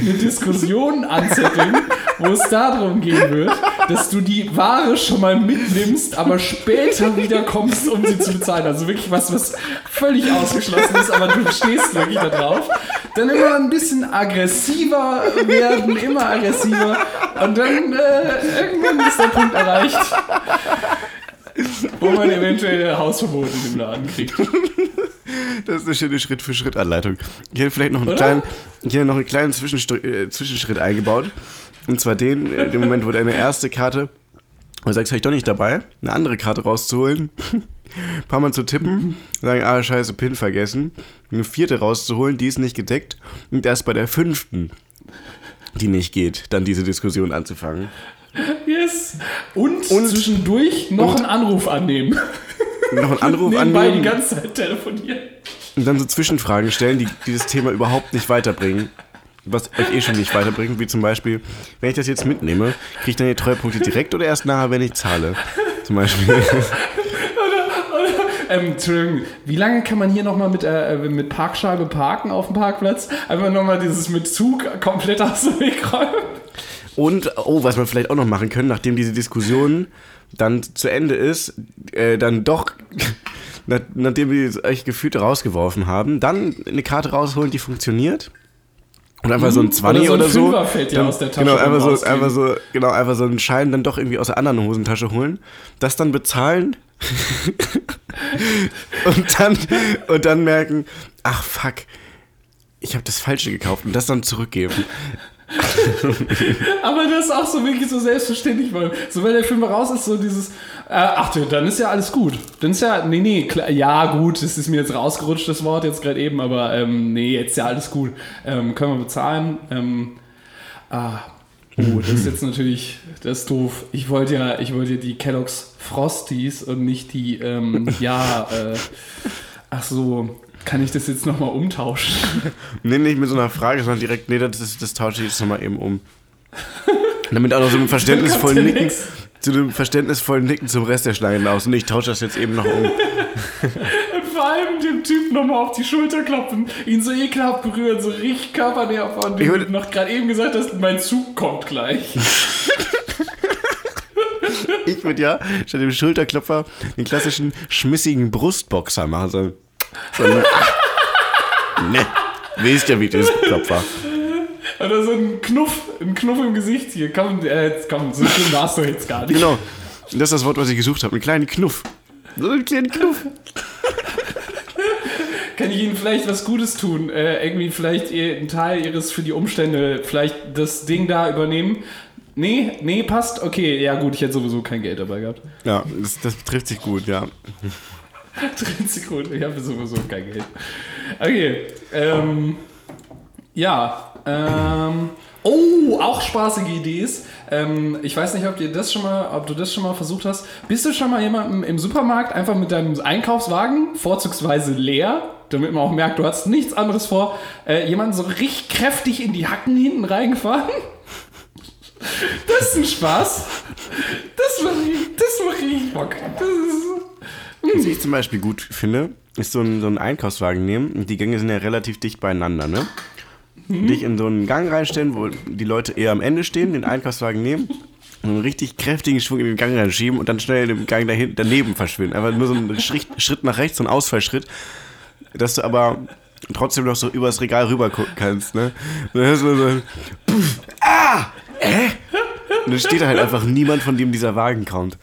eine Diskussion anzetteln, wo es darum gehen wird, dass du die Ware schon mal mitnimmst, aber später wieder kommst, um sie zu bezahlen. Also wirklich was, was völlig ausgeschlossen ist, aber du stehst wirklich da drauf. Dann immer ein bisschen aggressiver werden, immer aggressiver. Und dann äh, irgendwann ist der Punkt erreicht, wo man eventuell Hausverbot in dem Laden kriegt. Das ist eine schöne Schritt-für-Schritt-Anleitung. Ich hätte vielleicht noch einen Oder? kleinen, ich hätte noch einen kleinen Zwischenstr äh, Zwischenschritt eingebaut. Und zwar den, äh, dem Moment, wo deine erste Karte, du sagst, habe ich doch nicht dabei, eine andere Karte rauszuholen, ein paar Mal zu tippen, sagen, ah, scheiße, PIN vergessen, eine vierte rauszuholen, die ist nicht gedeckt und erst bei der fünften, die nicht geht, dann diese Diskussion anzufangen. Yes. Und, Und- zwischendurch noch und- einen Anruf annehmen. Noch einen Anruf Nebenbei die annehmen ganze Zeit telefonieren. und dann so Zwischenfragen stellen, die dieses Thema überhaupt nicht weiterbringen. Was euch eh schon nicht weiterbringt, wie zum Beispiel, wenn ich das jetzt mitnehme, kriege ich dann die Treuepunkte direkt oder erst nachher, wenn ich zahle? Zum Beispiel. Ähm, Entschuldigung, wie lange kann man hier nochmal mit, äh, mit Parkscheibe parken auf dem Parkplatz? Einfach nochmal dieses mit Zug komplett aus dem Weg räumen. Und, oh, was wir vielleicht auch noch machen können, nachdem diese Diskussion dann zu Ende ist, äh, dann doch, [laughs] nach, nachdem wir euch gefühlt rausgeworfen haben, dann eine Karte rausholen, die funktioniert. Und einfach so ein 20 Mhm. Oder so so. ein Fünfer fällt dann, aus der Tasche Genau, einfach so, einfach so, genau, einfach so einen Schein dann doch irgendwie aus der anderen Hosentasche holen, das dann bezahlen [laughs] und dann und dann merken, ach fuck, ich habe das Falsche gekauft und das dann zurückgeben. Aber das ist auch so wirklich so selbstverständlich, weil so wenn der Film raus ist, so dieses, äh, ach du, dann ist ja alles gut. Dann ist ja, nee, nee, klar, ja gut, das ist mir jetzt rausgerutscht, das Wort jetzt gerade eben, aber ähm, nee, jetzt ist ja alles gut. Ähm, können wir bezahlen. Ähm, ah, oh, [laughs] das ist jetzt natürlich, das ist doof. Ich wollte ja, ich wollte ja die Kellogg's Frosties und nicht die, ähm, [laughs] ja, äh, ach so, kann ich das jetzt nochmal umtauschen? [laughs] Nee, nicht mit so einer Frage, sondern direkt, nee, das, ist- das tausche ich jetzt nochmal eben um. Damit auch noch so einem verständnisvollen Nicken, nix. zu einem verständnisvollen Nicken zum Rest der Schlange aus. Und ich tausche das jetzt eben noch um. Typen nochmal auf die Schulter klopfen, ihn so ekelhaft berühren, so richtig körpernäher von Ich dem du noch gerade eben gesagt hast, mein Zug kommt gleich. [laughs] Ich würde ja statt dem Schulterklopfer den klassischen schmissigen Brustboxer machen. So, so ein, [laughs] ne, wisst ja, wie das Klopfer. Oder so ein Knuff, ein Knuff im Gesicht hier. Komm, äh, jetzt, komm, so schlimm war es doch jetzt gar nicht. Genau. Das ist das Wort, was ich gesucht habe. Einen kleinen Knuff. So einen kleinen Knuff. Kann ich Ihnen vielleicht was Gutes tun? Äh, irgendwie vielleicht einen Teil Ihres für die Umstände, vielleicht das Ding da übernehmen? Nee, nee, passt. Okay, ja gut, ich hätte sowieso kein Geld dabei gehabt. Ja, das, das trifft sich gut, ja. [laughs] 30 Sekunden, ich habe sowieso kein Geld. Okay, ähm, ja, ähm, oh, auch spaßige Ideen. Ähm, ich weiß nicht, ob, dir das schon mal, ob du das schon mal versucht hast. Bist du schon mal jemandem im Supermarkt einfach mit deinem Einkaufswagen, vorzugsweise leer, damit man auch merkt, du hast nichts anderes vor, äh, jemanden so richtig kräftig in die Hacken hinten reingefahren? [laughs] Das ist ein Spaß. Das macht richtig, das macht richtig Bock. Ist, Was ich zum Beispiel gut finde, ist so ein, so ein Einkaufswagen nehmen. Und die Gänge sind ja relativ dicht beieinander, ne? Dich in so einen Gang reinstellen, wo die Leute eher am Ende stehen, den Einkaufswagen nehmen und einen richtig kräftigen Schwung in den Gang reinschieben und dann schnell in dem Gang dahin, daneben verschwinden. Einfach nur so ein Schritt, Schritt nach rechts, so ein Ausfallschritt, dass du aber trotzdem noch so übers Regal rüber gucken kannst, ne? Und dann hörst du so Puff, Ah! Äh? Und dann steht da halt einfach niemand, von dem dieser Wagen kommt.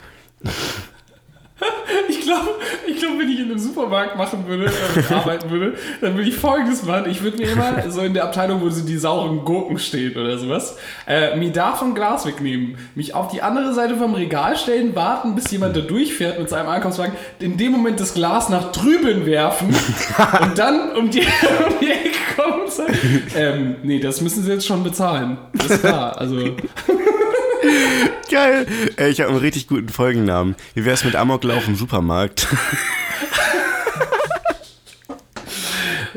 Ich glaube, ich glaub, wenn ich in einem Supermarkt machen würde, äh, [laughs] arbeiten würde, dann würde ich folgendes machen. Ich würde mir immer so in der Abteilung, wo so die sauren Gurken stehen oder sowas, äh, mir davon Glas wegnehmen, mich auf die andere Seite vom Regal stellen, warten, bis jemand da durchfährt mit seinem Einkaufswagen, in dem Moment das Glas nach drüben werfen [laughs] und dann um die, [laughs] um die Ecke kommen und sagen, ähm, nee, das müssen sie jetzt schon bezahlen. Das ist klar, also... Geil. Ich habe einen richtig guten Folgennamen. Wie wär's mit Amoklauf im Supermarkt?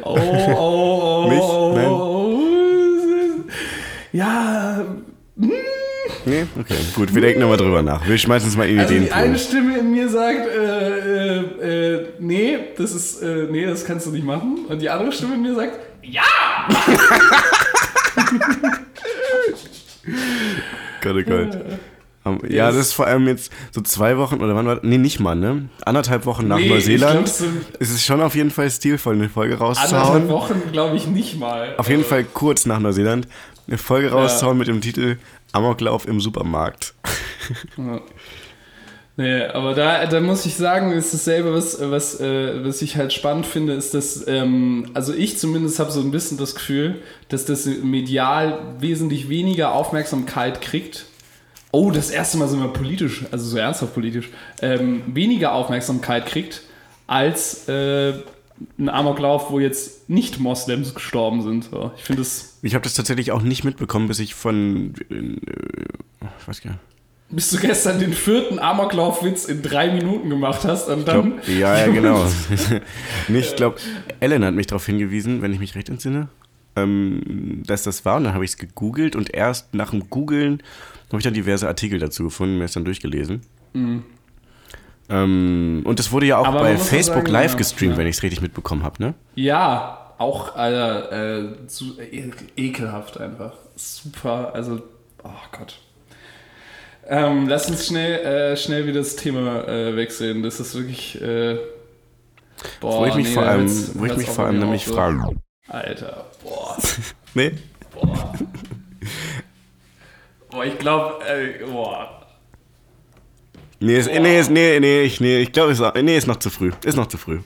Oh, oh, oh, Mich? Nein. oh. Ja, nee? Okay, gut. Wir denken nochmal drüber nach. Wir schmeißen uns mal in also Ideen die eine Stimme in mir sagt, äh, äh, äh, nee, das ist, äh, nee, das kannst du nicht machen. Und die andere Stimme in mir sagt, ja! [laughs] Gott, oh Gott. Ja, das ist vor allem jetzt so zwei Wochen oder wann war das? Nee, nicht mal, ne? Anderthalb Wochen nach Nee, Neuseeland. Es ist schon auf jeden Fall stilvoll, eine Folge Anderthalb rauszuhauen. Wochen glaube ich nicht mal. Auf jeden Fall kurz nach Neuseeland. Eine Folge rauszuhauen mit dem Titel Amoklauf im Supermarkt. Ja. Nee, aber da, da muss ich sagen, ist dasselbe, was, was, äh, was ich halt spannend finde, ist, dass, ähm, also ich zumindest habe so ein bisschen das Gefühl, dass das medial wesentlich weniger Aufmerksamkeit kriegt. Oh, das erste Mal sind wir politisch, also so ernsthaft politisch, ähm, weniger Aufmerksamkeit kriegt als äh, ein Amoklauf, wo jetzt nicht Moslems gestorben sind. So, ich finde das. Ich habe das tatsächlich auch nicht mitbekommen, bis ich von. Äh, ich weiß gar nicht. Bis du gestern den vierten Amoklaufwitz in drei Minuten gemacht hast und dann. Glaub, ja, ja, genau. [laughs] [laughs] ich glaube, Ellen hat mich darauf hingewiesen, wenn ich mich recht entsinne, ähm, dass das war. Und dann habe ich es gegoogelt und erst nach dem Googeln habe ich dann diverse Artikel dazu gefunden, mir es dann durchgelesen. Ähm, und das wurde ja auch Mhm. Aber bei Facebook sagen, live ja, gestreamt, ja. wenn ich es richtig mitbekommen habe, ne? Ja, auch Alter, äh, zu, e ekelhaft einfach. Super, also, oh Gott. Ähm, lass uns schnell, äh, schnell wieder das Thema äh, wechseln. Das ist wirklich. Äh, boah, wo ich mich nee, vor da allem, wo ich mich vor allem nämlich so. frage. Alter, boah, [laughs] Nee? boah. [laughs] boah, ich glaube, äh, boah. Nee, ist, nee, ist, nee, nee, ich, nee, ich glaube, ist, nee, ist noch zu früh. Ist noch zu früh.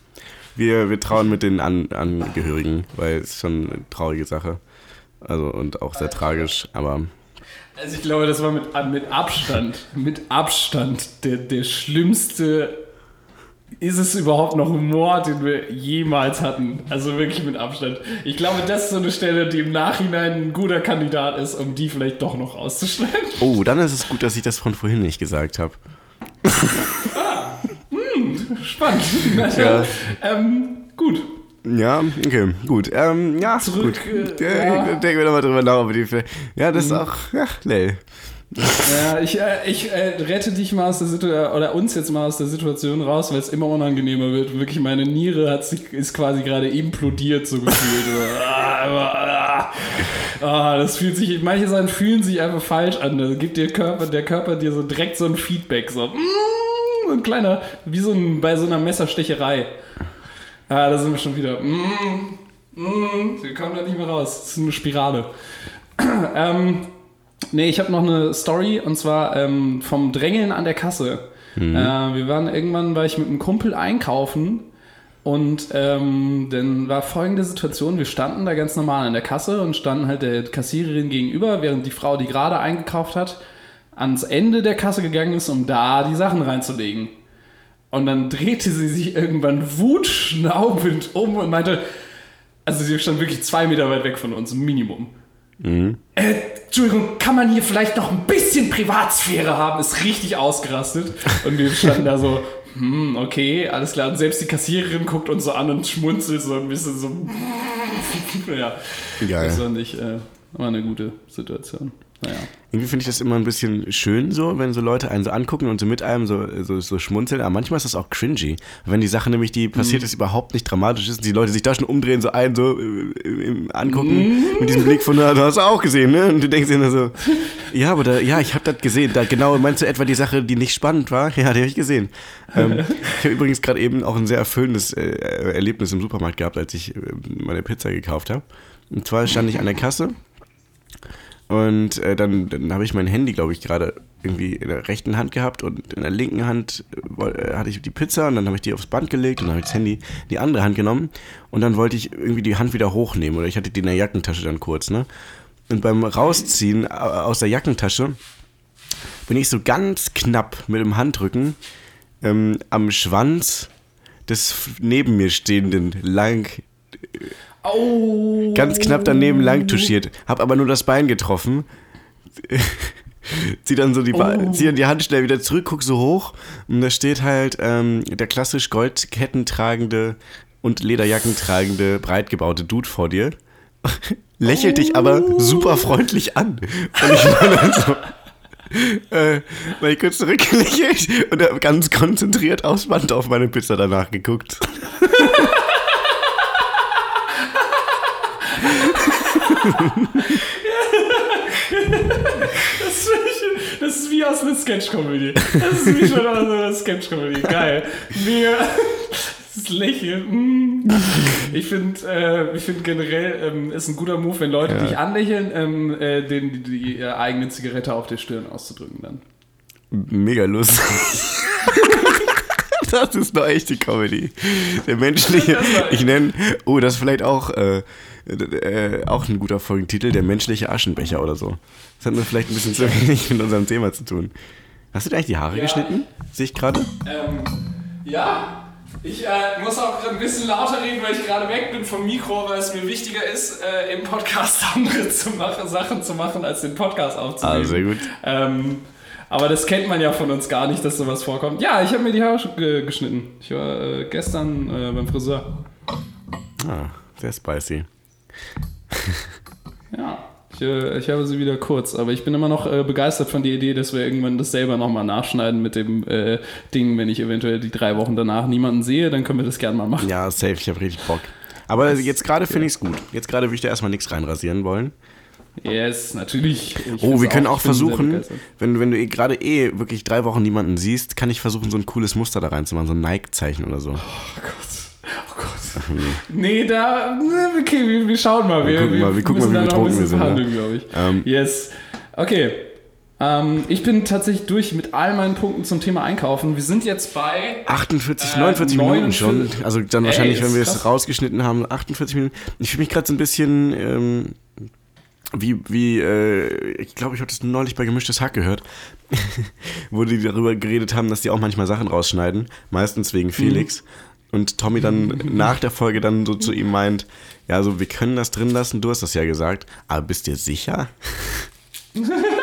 Wir, wir trauen mit den An Angehörigen, weil es ist schon eine traurige Sache. Also und auch sehr tragisch, aber Also ich glaube, das war mit, mit Abstand, mit Abstand der, der schlimmste. Ist es überhaupt noch Humor, den wir jemals hatten? Also wirklich mit Abstand. Ich glaube, das ist so eine Stelle, die im Nachhinein ein guter Kandidat ist, um die vielleicht doch noch rauszuschneiden. Oh, dann ist es gut, dass ich das von vorhin nicht gesagt habe. Spannend. Also, [laughs] Ja. ähm, gut. Ja, okay, gut. Ähm, ja, Zurück, gut. äh, ja. Mhm. Denken wir nochmal drüber nach, die. Ja, das ist auch. Ja, nee. Ja, ich, äh, ich äh, rette dich mal aus der Situation, oder uns jetzt mal aus der Situation raus, weil es immer unangenehmer wird. Wirklich, meine Niere hat sich, ist quasi gerade implodiert, so gefühlt. [laughs] Ah, das fühlt sich, manche Sachen fühlen sich einfach falsch an. Da gibt dir Körper, der Körper dir so direkt so ein Feedback, so, mm, so ein kleiner, wie so ein, bei so einer Messerstecherei. Ah, da sind wir schon wieder. Mm, mm, wir kommen da nicht mehr raus. Das ist eine Spirale. [clears throat] ähm, Nee, ich habe noch eine Story und zwar ähm, vom Drängeln an der Kasse. Äh, wir waren irgendwann, war ich mit einem Kumpel einkaufen Und ähm, dann war folgende Situation, wir standen da ganz normal an der Kasse und standen halt der Kassiererin gegenüber, während die Frau, die gerade eingekauft hat, ans Ende der Kasse gegangen ist, um da die Sachen reinzulegen. Und dann drehte sie sich irgendwann wutschnaubend um und meinte, also sie stand wirklich zwei Meter weit weg von uns, Minimum. Äh, Entschuldigung, kann man hier vielleicht noch ein bisschen Privatsphäre haben? Ist richtig ausgerastet. Und wir standen da so, hm, okay, alles klar. Und selbst die Kassiererin guckt uns so an und schmunzelt so ein bisschen so. [laughs] ja, Geil. das war nicht, äh, war eine gute Situation. Naja. Irgendwie finde ich das immer ein bisschen schön so, wenn so Leute einen so angucken und so mit einem so, so, so schmunzeln. Aber manchmal ist das auch cringy. Wenn die Sache nämlich, die passiert ist, überhaupt nicht dramatisch ist und die Leute sich da schon umdrehen, so einen so äh, im angucken mit diesem Blick von, na, du hast auch gesehen, ne? Und du denkst dir nur so, ja, aber da, ja, ich habe das gesehen. Da genau, meinst du etwa die Sache, die nicht spannend war? Ja, die habe ich gesehen. Ähm, ich habe übrigens gerade eben auch ein sehr erfüllendes äh, Erlebnis im Supermarkt gehabt, als ich äh, meine Pizza gekauft habe. Und zwar stand ich an der Kasse und äh, dann, dann habe ich mein Handy, glaube ich, gerade irgendwie in der rechten Hand gehabt und in der linken Hand äh, äh, hatte ich die Pizza und dann habe ich die aufs Band gelegt und dann habe ich das Handy in die andere Hand genommen und dann wollte ich irgendwie die Hand wieder hochnehmen oder ich hatte die in der Jackentasche dann kurz, ne? Und beim Rausziehen äh, aus der Jackentasche bin ich so ganz knapp mit dem Handrücken ähm, am Schwanz des neben mir stehenden lang Oh. ganz knapp daneben lang touchiert, hab aber nur das Bein getroffen. [laughs] zieh dann so die, Ba- Oh. zieh dann die Hand schnell wieder zurück, guck so hoch und da steht halt ähm, der klassisch Goldketten tragende und Lederjacken tragende, breit gebaute Dude vor dir. [laughs] Lächelt dich aber super freundlich an. Und ich war dann so, [laughs] äh, weil ich kurz zurückgelächelt und ganz konzentriert aufs Band auf meine Pizza danach geguckt. Das ist, das ist wie aus einer Sketch-Comedy. Das ist wie schon aus einer Sketch-Comedy. Geil. Mega. Das Lächeln. mm. Ich finde äh, ich find generell ähm, ist ein guter Move, wenn Leute Ja. dich anlächeln, ähm, äh, denen die, die eigene Zigarette auf der Stirn auszudrücken dann. Mega lustig. [laughs] Das ist eine echte Comedy. Der menschliche, ich nenne, oh, das ist vielleicht auch, äh, äh, auch ein guter Folgentitel, der menschliche Aschenbecher oder so. Das hat nur vielleicht ein bisschen zu wenig mit unserem Thema zu tun. Hast du dir eigentlich die Haare Ja. geschnitten? Sehe ich gerade? Ähm, ja, ich äh, muss auch gerade ein bisschen lauter reden, weil ich gerade weg bin vom Mikro, weil es mir wichtiger ist, äh, im Podcast [laughs] andere zu machen, Sachen zu machen, als den Podcast aufzunehmen. Ah, sehr gut. Ähm, aber das kennt man ja von uns gar nicht, dass sowas vorkommt. Ja, ich habe mir die Haare sch- ge geschnitten. Ich war äh, gestern äh, beim Friseur. Ah, sehr spicy. [laughs] Ja, ich, äh, ich habe sie wieder kurz, aber ich bin immer noch äh, begeistert von der Idee, dass wir irgendwann das selber nochmal nachschneiden mit dem äh, Ding, wenn ich eventuell die drei Wochen danach niemanden sehe, dann können wir das gerne mal machen. Ja, safe, ich habe richtig Bock. Aber jetzt gerade finde ich es gut. Jetzt gerade würde ich da erstmal nichts reinrasieren wollen. Yes, natürlich. Ich Oh, wir können auch sehr versuchen, wenn, wenn du eh gerade eh wirklich drei Wochen niemanden siehst, kann ich versuchen, so ein cooles Muster da reinzumachen, so ein Nike-Zeichen oder so. Oh Gott. Oh Gott. Nee, da. Okay, wir, wir schauen mal. Wir, gucken mal, wir gucken mal, wie betrunken wir sind, ne? verhandeln, glaube ich. Ähm. yes. Okay. Ähm, ich bin tatsächlich durch mit all meinen Punkten zum Thema Einkaufen. Wir sind jetzt bei. 48, Äh, 49 Minuten schon. 49. Also dann Ey, wahrscheinlich, ist wenn wir es rausgeschnitten haben, 48 Minuten. Ich fühle mich gerade so ein bisschen ähm, wie, wie äh, ich glaube, ich habe das neulich bei Gemischtes Hack gehört, [laughs] wo die darüber geredet haben, dass die auch manchmal Sachen rausschneiden, meistens wegen Felix. Und Tommy dann [laughs] nach der Folge dann so zu ihm meint, ja, also wir können das drin lassen, du hast das ja gesagt, aber bist dir sicher? [laughs]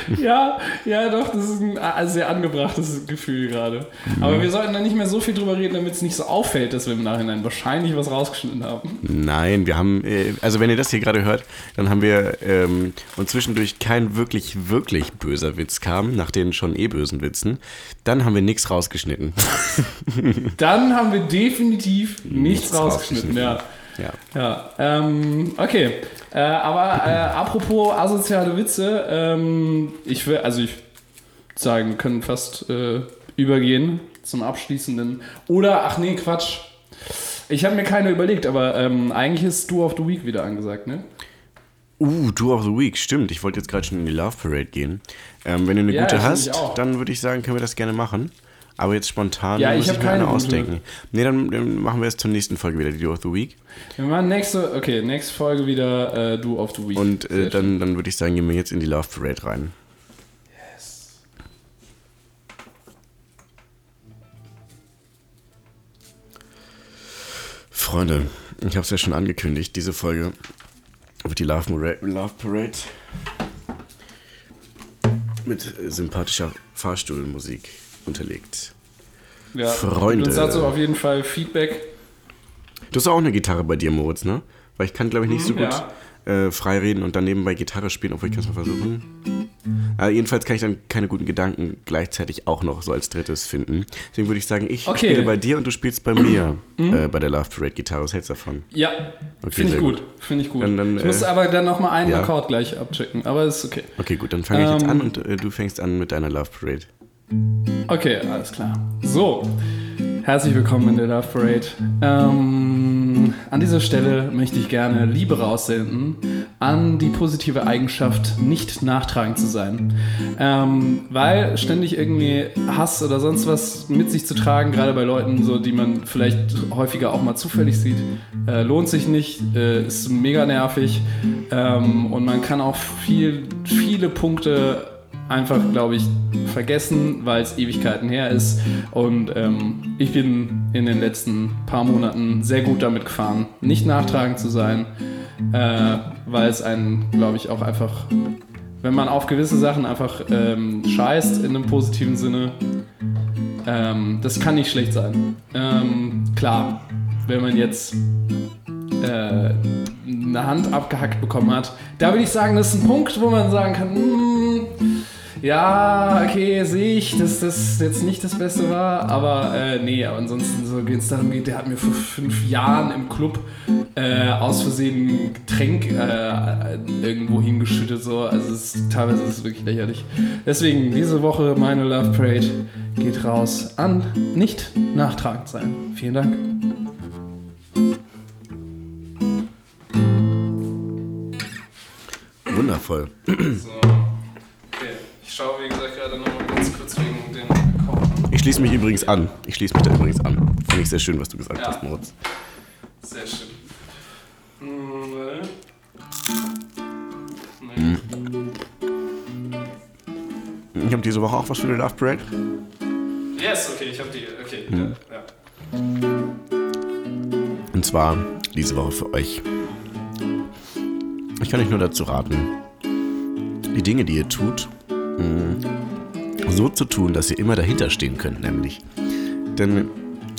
[laughs] Ja, ja, doch, das ist ein äh, sehr angebrachtes Gefühl gerade. Aber wir sollten da nicht mehr so viel drüber reden, damit es nicht so auffällt, dass wir im Nachhinein wahrscheinlich was rausgeschnitten haben. Nein, wir haben, äh, also wenn ihr das hier gerade hört, dann haben wir ähm, und zwischendurch kein wirklich, wirklich böser Witz kam, nach den schon eh bösen Witzen, dann haben wir nichts rausgeschnitten. [laughs] Dann haben wir definitiv nichts, Nichts rausgeschnitten, ja. Ja. Ja, ähm, okay. Äh, aber äh, apropos asoziale Witze, ähm, ich will, also ich sagen, wir können fast äh, übergehen zum abschließenden. Oder, ach nee, Quatsch. Ich habe mir keine überlegt, aber ähm, eigentlich ist Do of the Week wieder angesagt, ne? Uh, Do of the Week, stimmt. Ich wollte jetzt gerade schon in die Love Parade gehen. Ähm, wenn du eine Ja, gute hast, dann würde ich sagen, können wir das gerne machen. Aber jetzt spontan Ja, ich muss hab ich mir eine ausdenken. Nee, dann, dann machen wir es zur nächsten Folge wieder, die Do of the Week. Wir machen nächste, okay, nächste Folge wieder äh, Do of the Week. Und äh, dann, dann würde ich sagen, gehen wir jetzt in die Love Parade rein. Freunde, ich habe es ja schon angekündigt, diese Folge wird die Love, Mora- Love Parade mit äh, sympathischer Fahrstuhlmusik unterlegt. ja, Freunde. Und uns dazu auf jeden Fall Feedback. Du hast auch eine Gitarre bei dir, Moritz, ne? Weil ich kann, glaube ich, nicht so Mhm, gut äh, frei reden und dann nebenbei Gitarre spielen, obwohl ich kann es mal versuchen. Äh, jedenfalls kann ich dann keine guten Gedanken gleichzeitig auch noch so als drittes finden. Deswegen würde ich sagen, ich Okay. Mhm. spiele bei dir und du spielst bei mir äh, bei der Love Parade Gitarre. Was hältst du davon? Ja, Okay, finde ich gut. Finde ich gut. Dann- dann, ich muss äh, aber dann nochmal einen ja. Akkord gleich abchecken, aber ist okay. Okay, gut, dann fange ich jetzt Ähm. an und äh, du fängst an mit deiner Love Parade. Okay, alles klar. So, herzlich willkommen in der Love Parade. Ähm, an dieser Stelle möchte ich gerne Liebe raussenden an die positive Eigenschaft, nicht nachtragend zu sein. Ähm, weil ständig irgendwie Hass oder sonst was mit sich zu tragen, gerade bei Leuten, so, die man vielleicht häufiger auch mal zufällig sieht, äh, lohnt sich nicht, äh, ist mega nervig ähm, und man kann auch viel, viele Punkte einfach, glaube ich, vergessen, weil es Ewigkeiten her ist. Und ähm, ich bin in den letzten paar Monaten sehr gut damit gefahren, nicht nachtragend zu sein, äh, weil es einen, glaube ich, auch einfach, wenn man auf gewisse Sachen einfach ähm, scheißt in einem positiven Sinne, ähm, das kann nicht schlecht sein. Ähm, klar, wenn man jetzt äh, eine Hand abgehackt bekommen hat. Da würde ich sagen, das ist ein Punkt, wo man sagen kann, "Mm, ja, okay, sehe ich, dass das jetzt nicht das Beste war, aber äh, nee, aber ansonsten so wenn es darum geht, der hat mir vor fünf Jahren im Club äh, aus Versehen ein Getränk äh, irgendwo hingeschüttet, so, also es teilweise ist es wirklich lächerlich. Deswegen, diese Woche meine Love Parade geht raus an nicht nachtragend sein. Vielen Dank. Wundervoll. So. Ich schaue, wie gesagt, gerade nochmal ganz kurz wegen den Akkorden. Ich schließe mich übrigens an. Ich schließe mich da übrigens an. Finde ich sehr schön, was du gesagt Ja. hast, Moritz. Sehr schön. Hm. Nee. Ich habe diese Woche auch was für die Love Parade. Yes, okay, ich habe die. Okay, ja, ja. Und zwar diese Woche für euch. Ich kann euch nur dazu raten, die Dinge, die ihr tut, mh, so zu tun, dass ihr immer dahinter stehen könnt, nämlich. Denn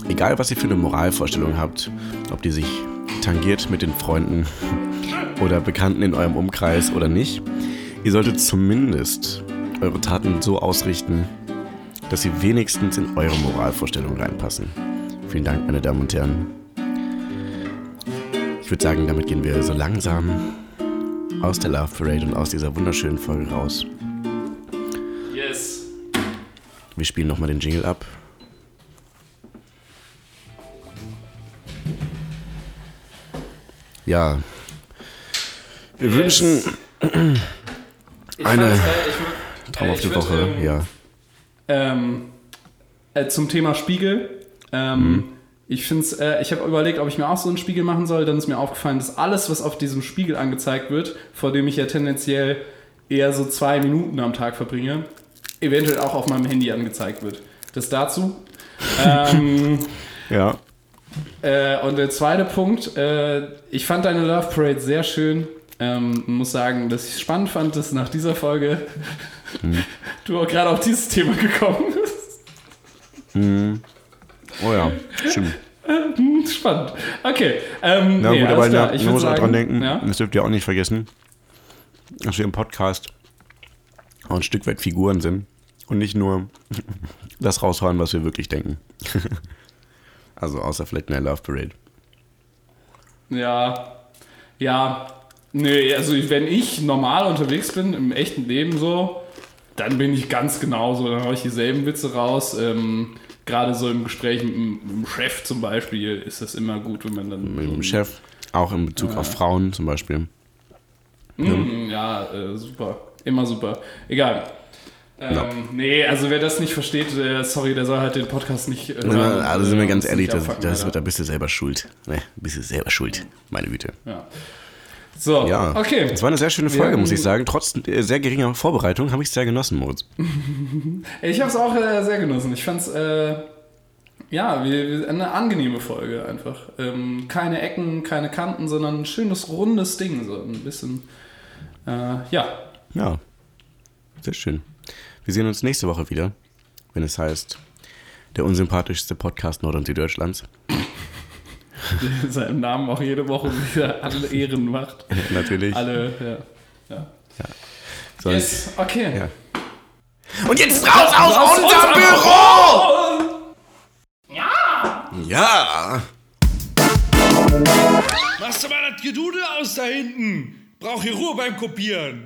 egal, was ihr für eine Moralvorstellung habt, ob die sich tangiert mit den Freunden [laughs] oder Bekannten in eurem Umkreis oder nicht, ihr solltet zumindest eure Taten so ausrichten, dass sie wenigstens in eure Moralvorstellung reinpassen. Vielen Dank, meine Damen und Herren. Ich würde sagen, damit gehen wir so langsam aus der Love Parade und aus dieser wunderschönen Folge raus. Wir spielen nochmal den Jingle ab. Ja. Wir Yes. wünschen Ich [clears throat] Eine äh, ich traumhafte ich würd, Woche. ähm, Ja. Ähm, äh, zum Thema Spiegel. Ähm, Ich finde es, äh, ich habe überlegt, ob ich mir auch so einen Spiegel machen soll. Dann ist mir aufgefallen, dass alles, was auf diesem Spiegel angezeigt wird, vor dem ich ja tendenziell eher so zwei Minuten am Tag verbringe, eventuell auch auf meinem Handy angezeigt wird. Das dazu. ähm, [laughs] Ja. äh, und der zweite Punkt, äh, ich fand deine Love Parade sehr schön. Ähm, muss sagen, dass ich es spannend fand, dass nach dieser Folge [laughs] du auch gerade auf dieses Thema gekommen bist. Oh ja, stimmt. Hm, Spannend. Okay. Ähm, Na nee, gut, aber klar. ich muss auch dran denken, Ja? das dürft ihr auch nicht vergessen, dass wir im Podcast auch ein Stück weit Figuren sind und nicht nur [laughs] das raushauen, was wir wirklich denken. [laughs] also außer vielleicht in der Love Parade. Ja. Ja. Nee, also wenn ich normal unterwegs bin, im echten Leben so, dann bin ich ganz genauso. Dann haue ich dieselben Witze raus. Ähm, Gerade so im Gespräch mit, dem- Chef zum Beispiel ist das immer gut, wenn man dann. Mit dem Chef, auch in Bezug auf Frauen zum Beispiel. Mm, ja, äh, super. Immer super. Egal. Ähm, Nee, also wer das nicht versteht, der, sorry, der soll halt den Podcast nicht. Äh, Na, also sind wir äh, ganz ehrlich, das, abfucken, das wird, da bist du selber schuld. Ne, bist du selber schuld, meine Güte. Ja. So, Ja, okay. Das war eine sehr schöne Folge, Wir muss ich sagen. Trotz äh, sehr geringer Vorbereitung habe ich es sehr genossen, Moritz. [laughs] Ich habe es auch äh, sehr genossen. Ich fand es äh, ja wie, wie eine angenehme Folge einfach. Ähm, keine Ecken, keine Kanten, sondern ein schönes rundes Ding. So ein bisschen. Äh, ja. Ja, sehr schön. Wir sehen uns nächste Woche wieder, wenn es heißt, der unsympathischste Podcast Nord- und Süddeutschlands. [laughs] seinem Namen auch jede Woche wieder alle Ehren macht. Natürlich. Alle, ja. ja. Sonst, Yes, okay. Ja. Und jetzt raus aus, Aus unserem unserem Büro! Ja! Ja! Machst du mal das Gedude aus da hinten? Brauch hier Ruhe beim Kopieren.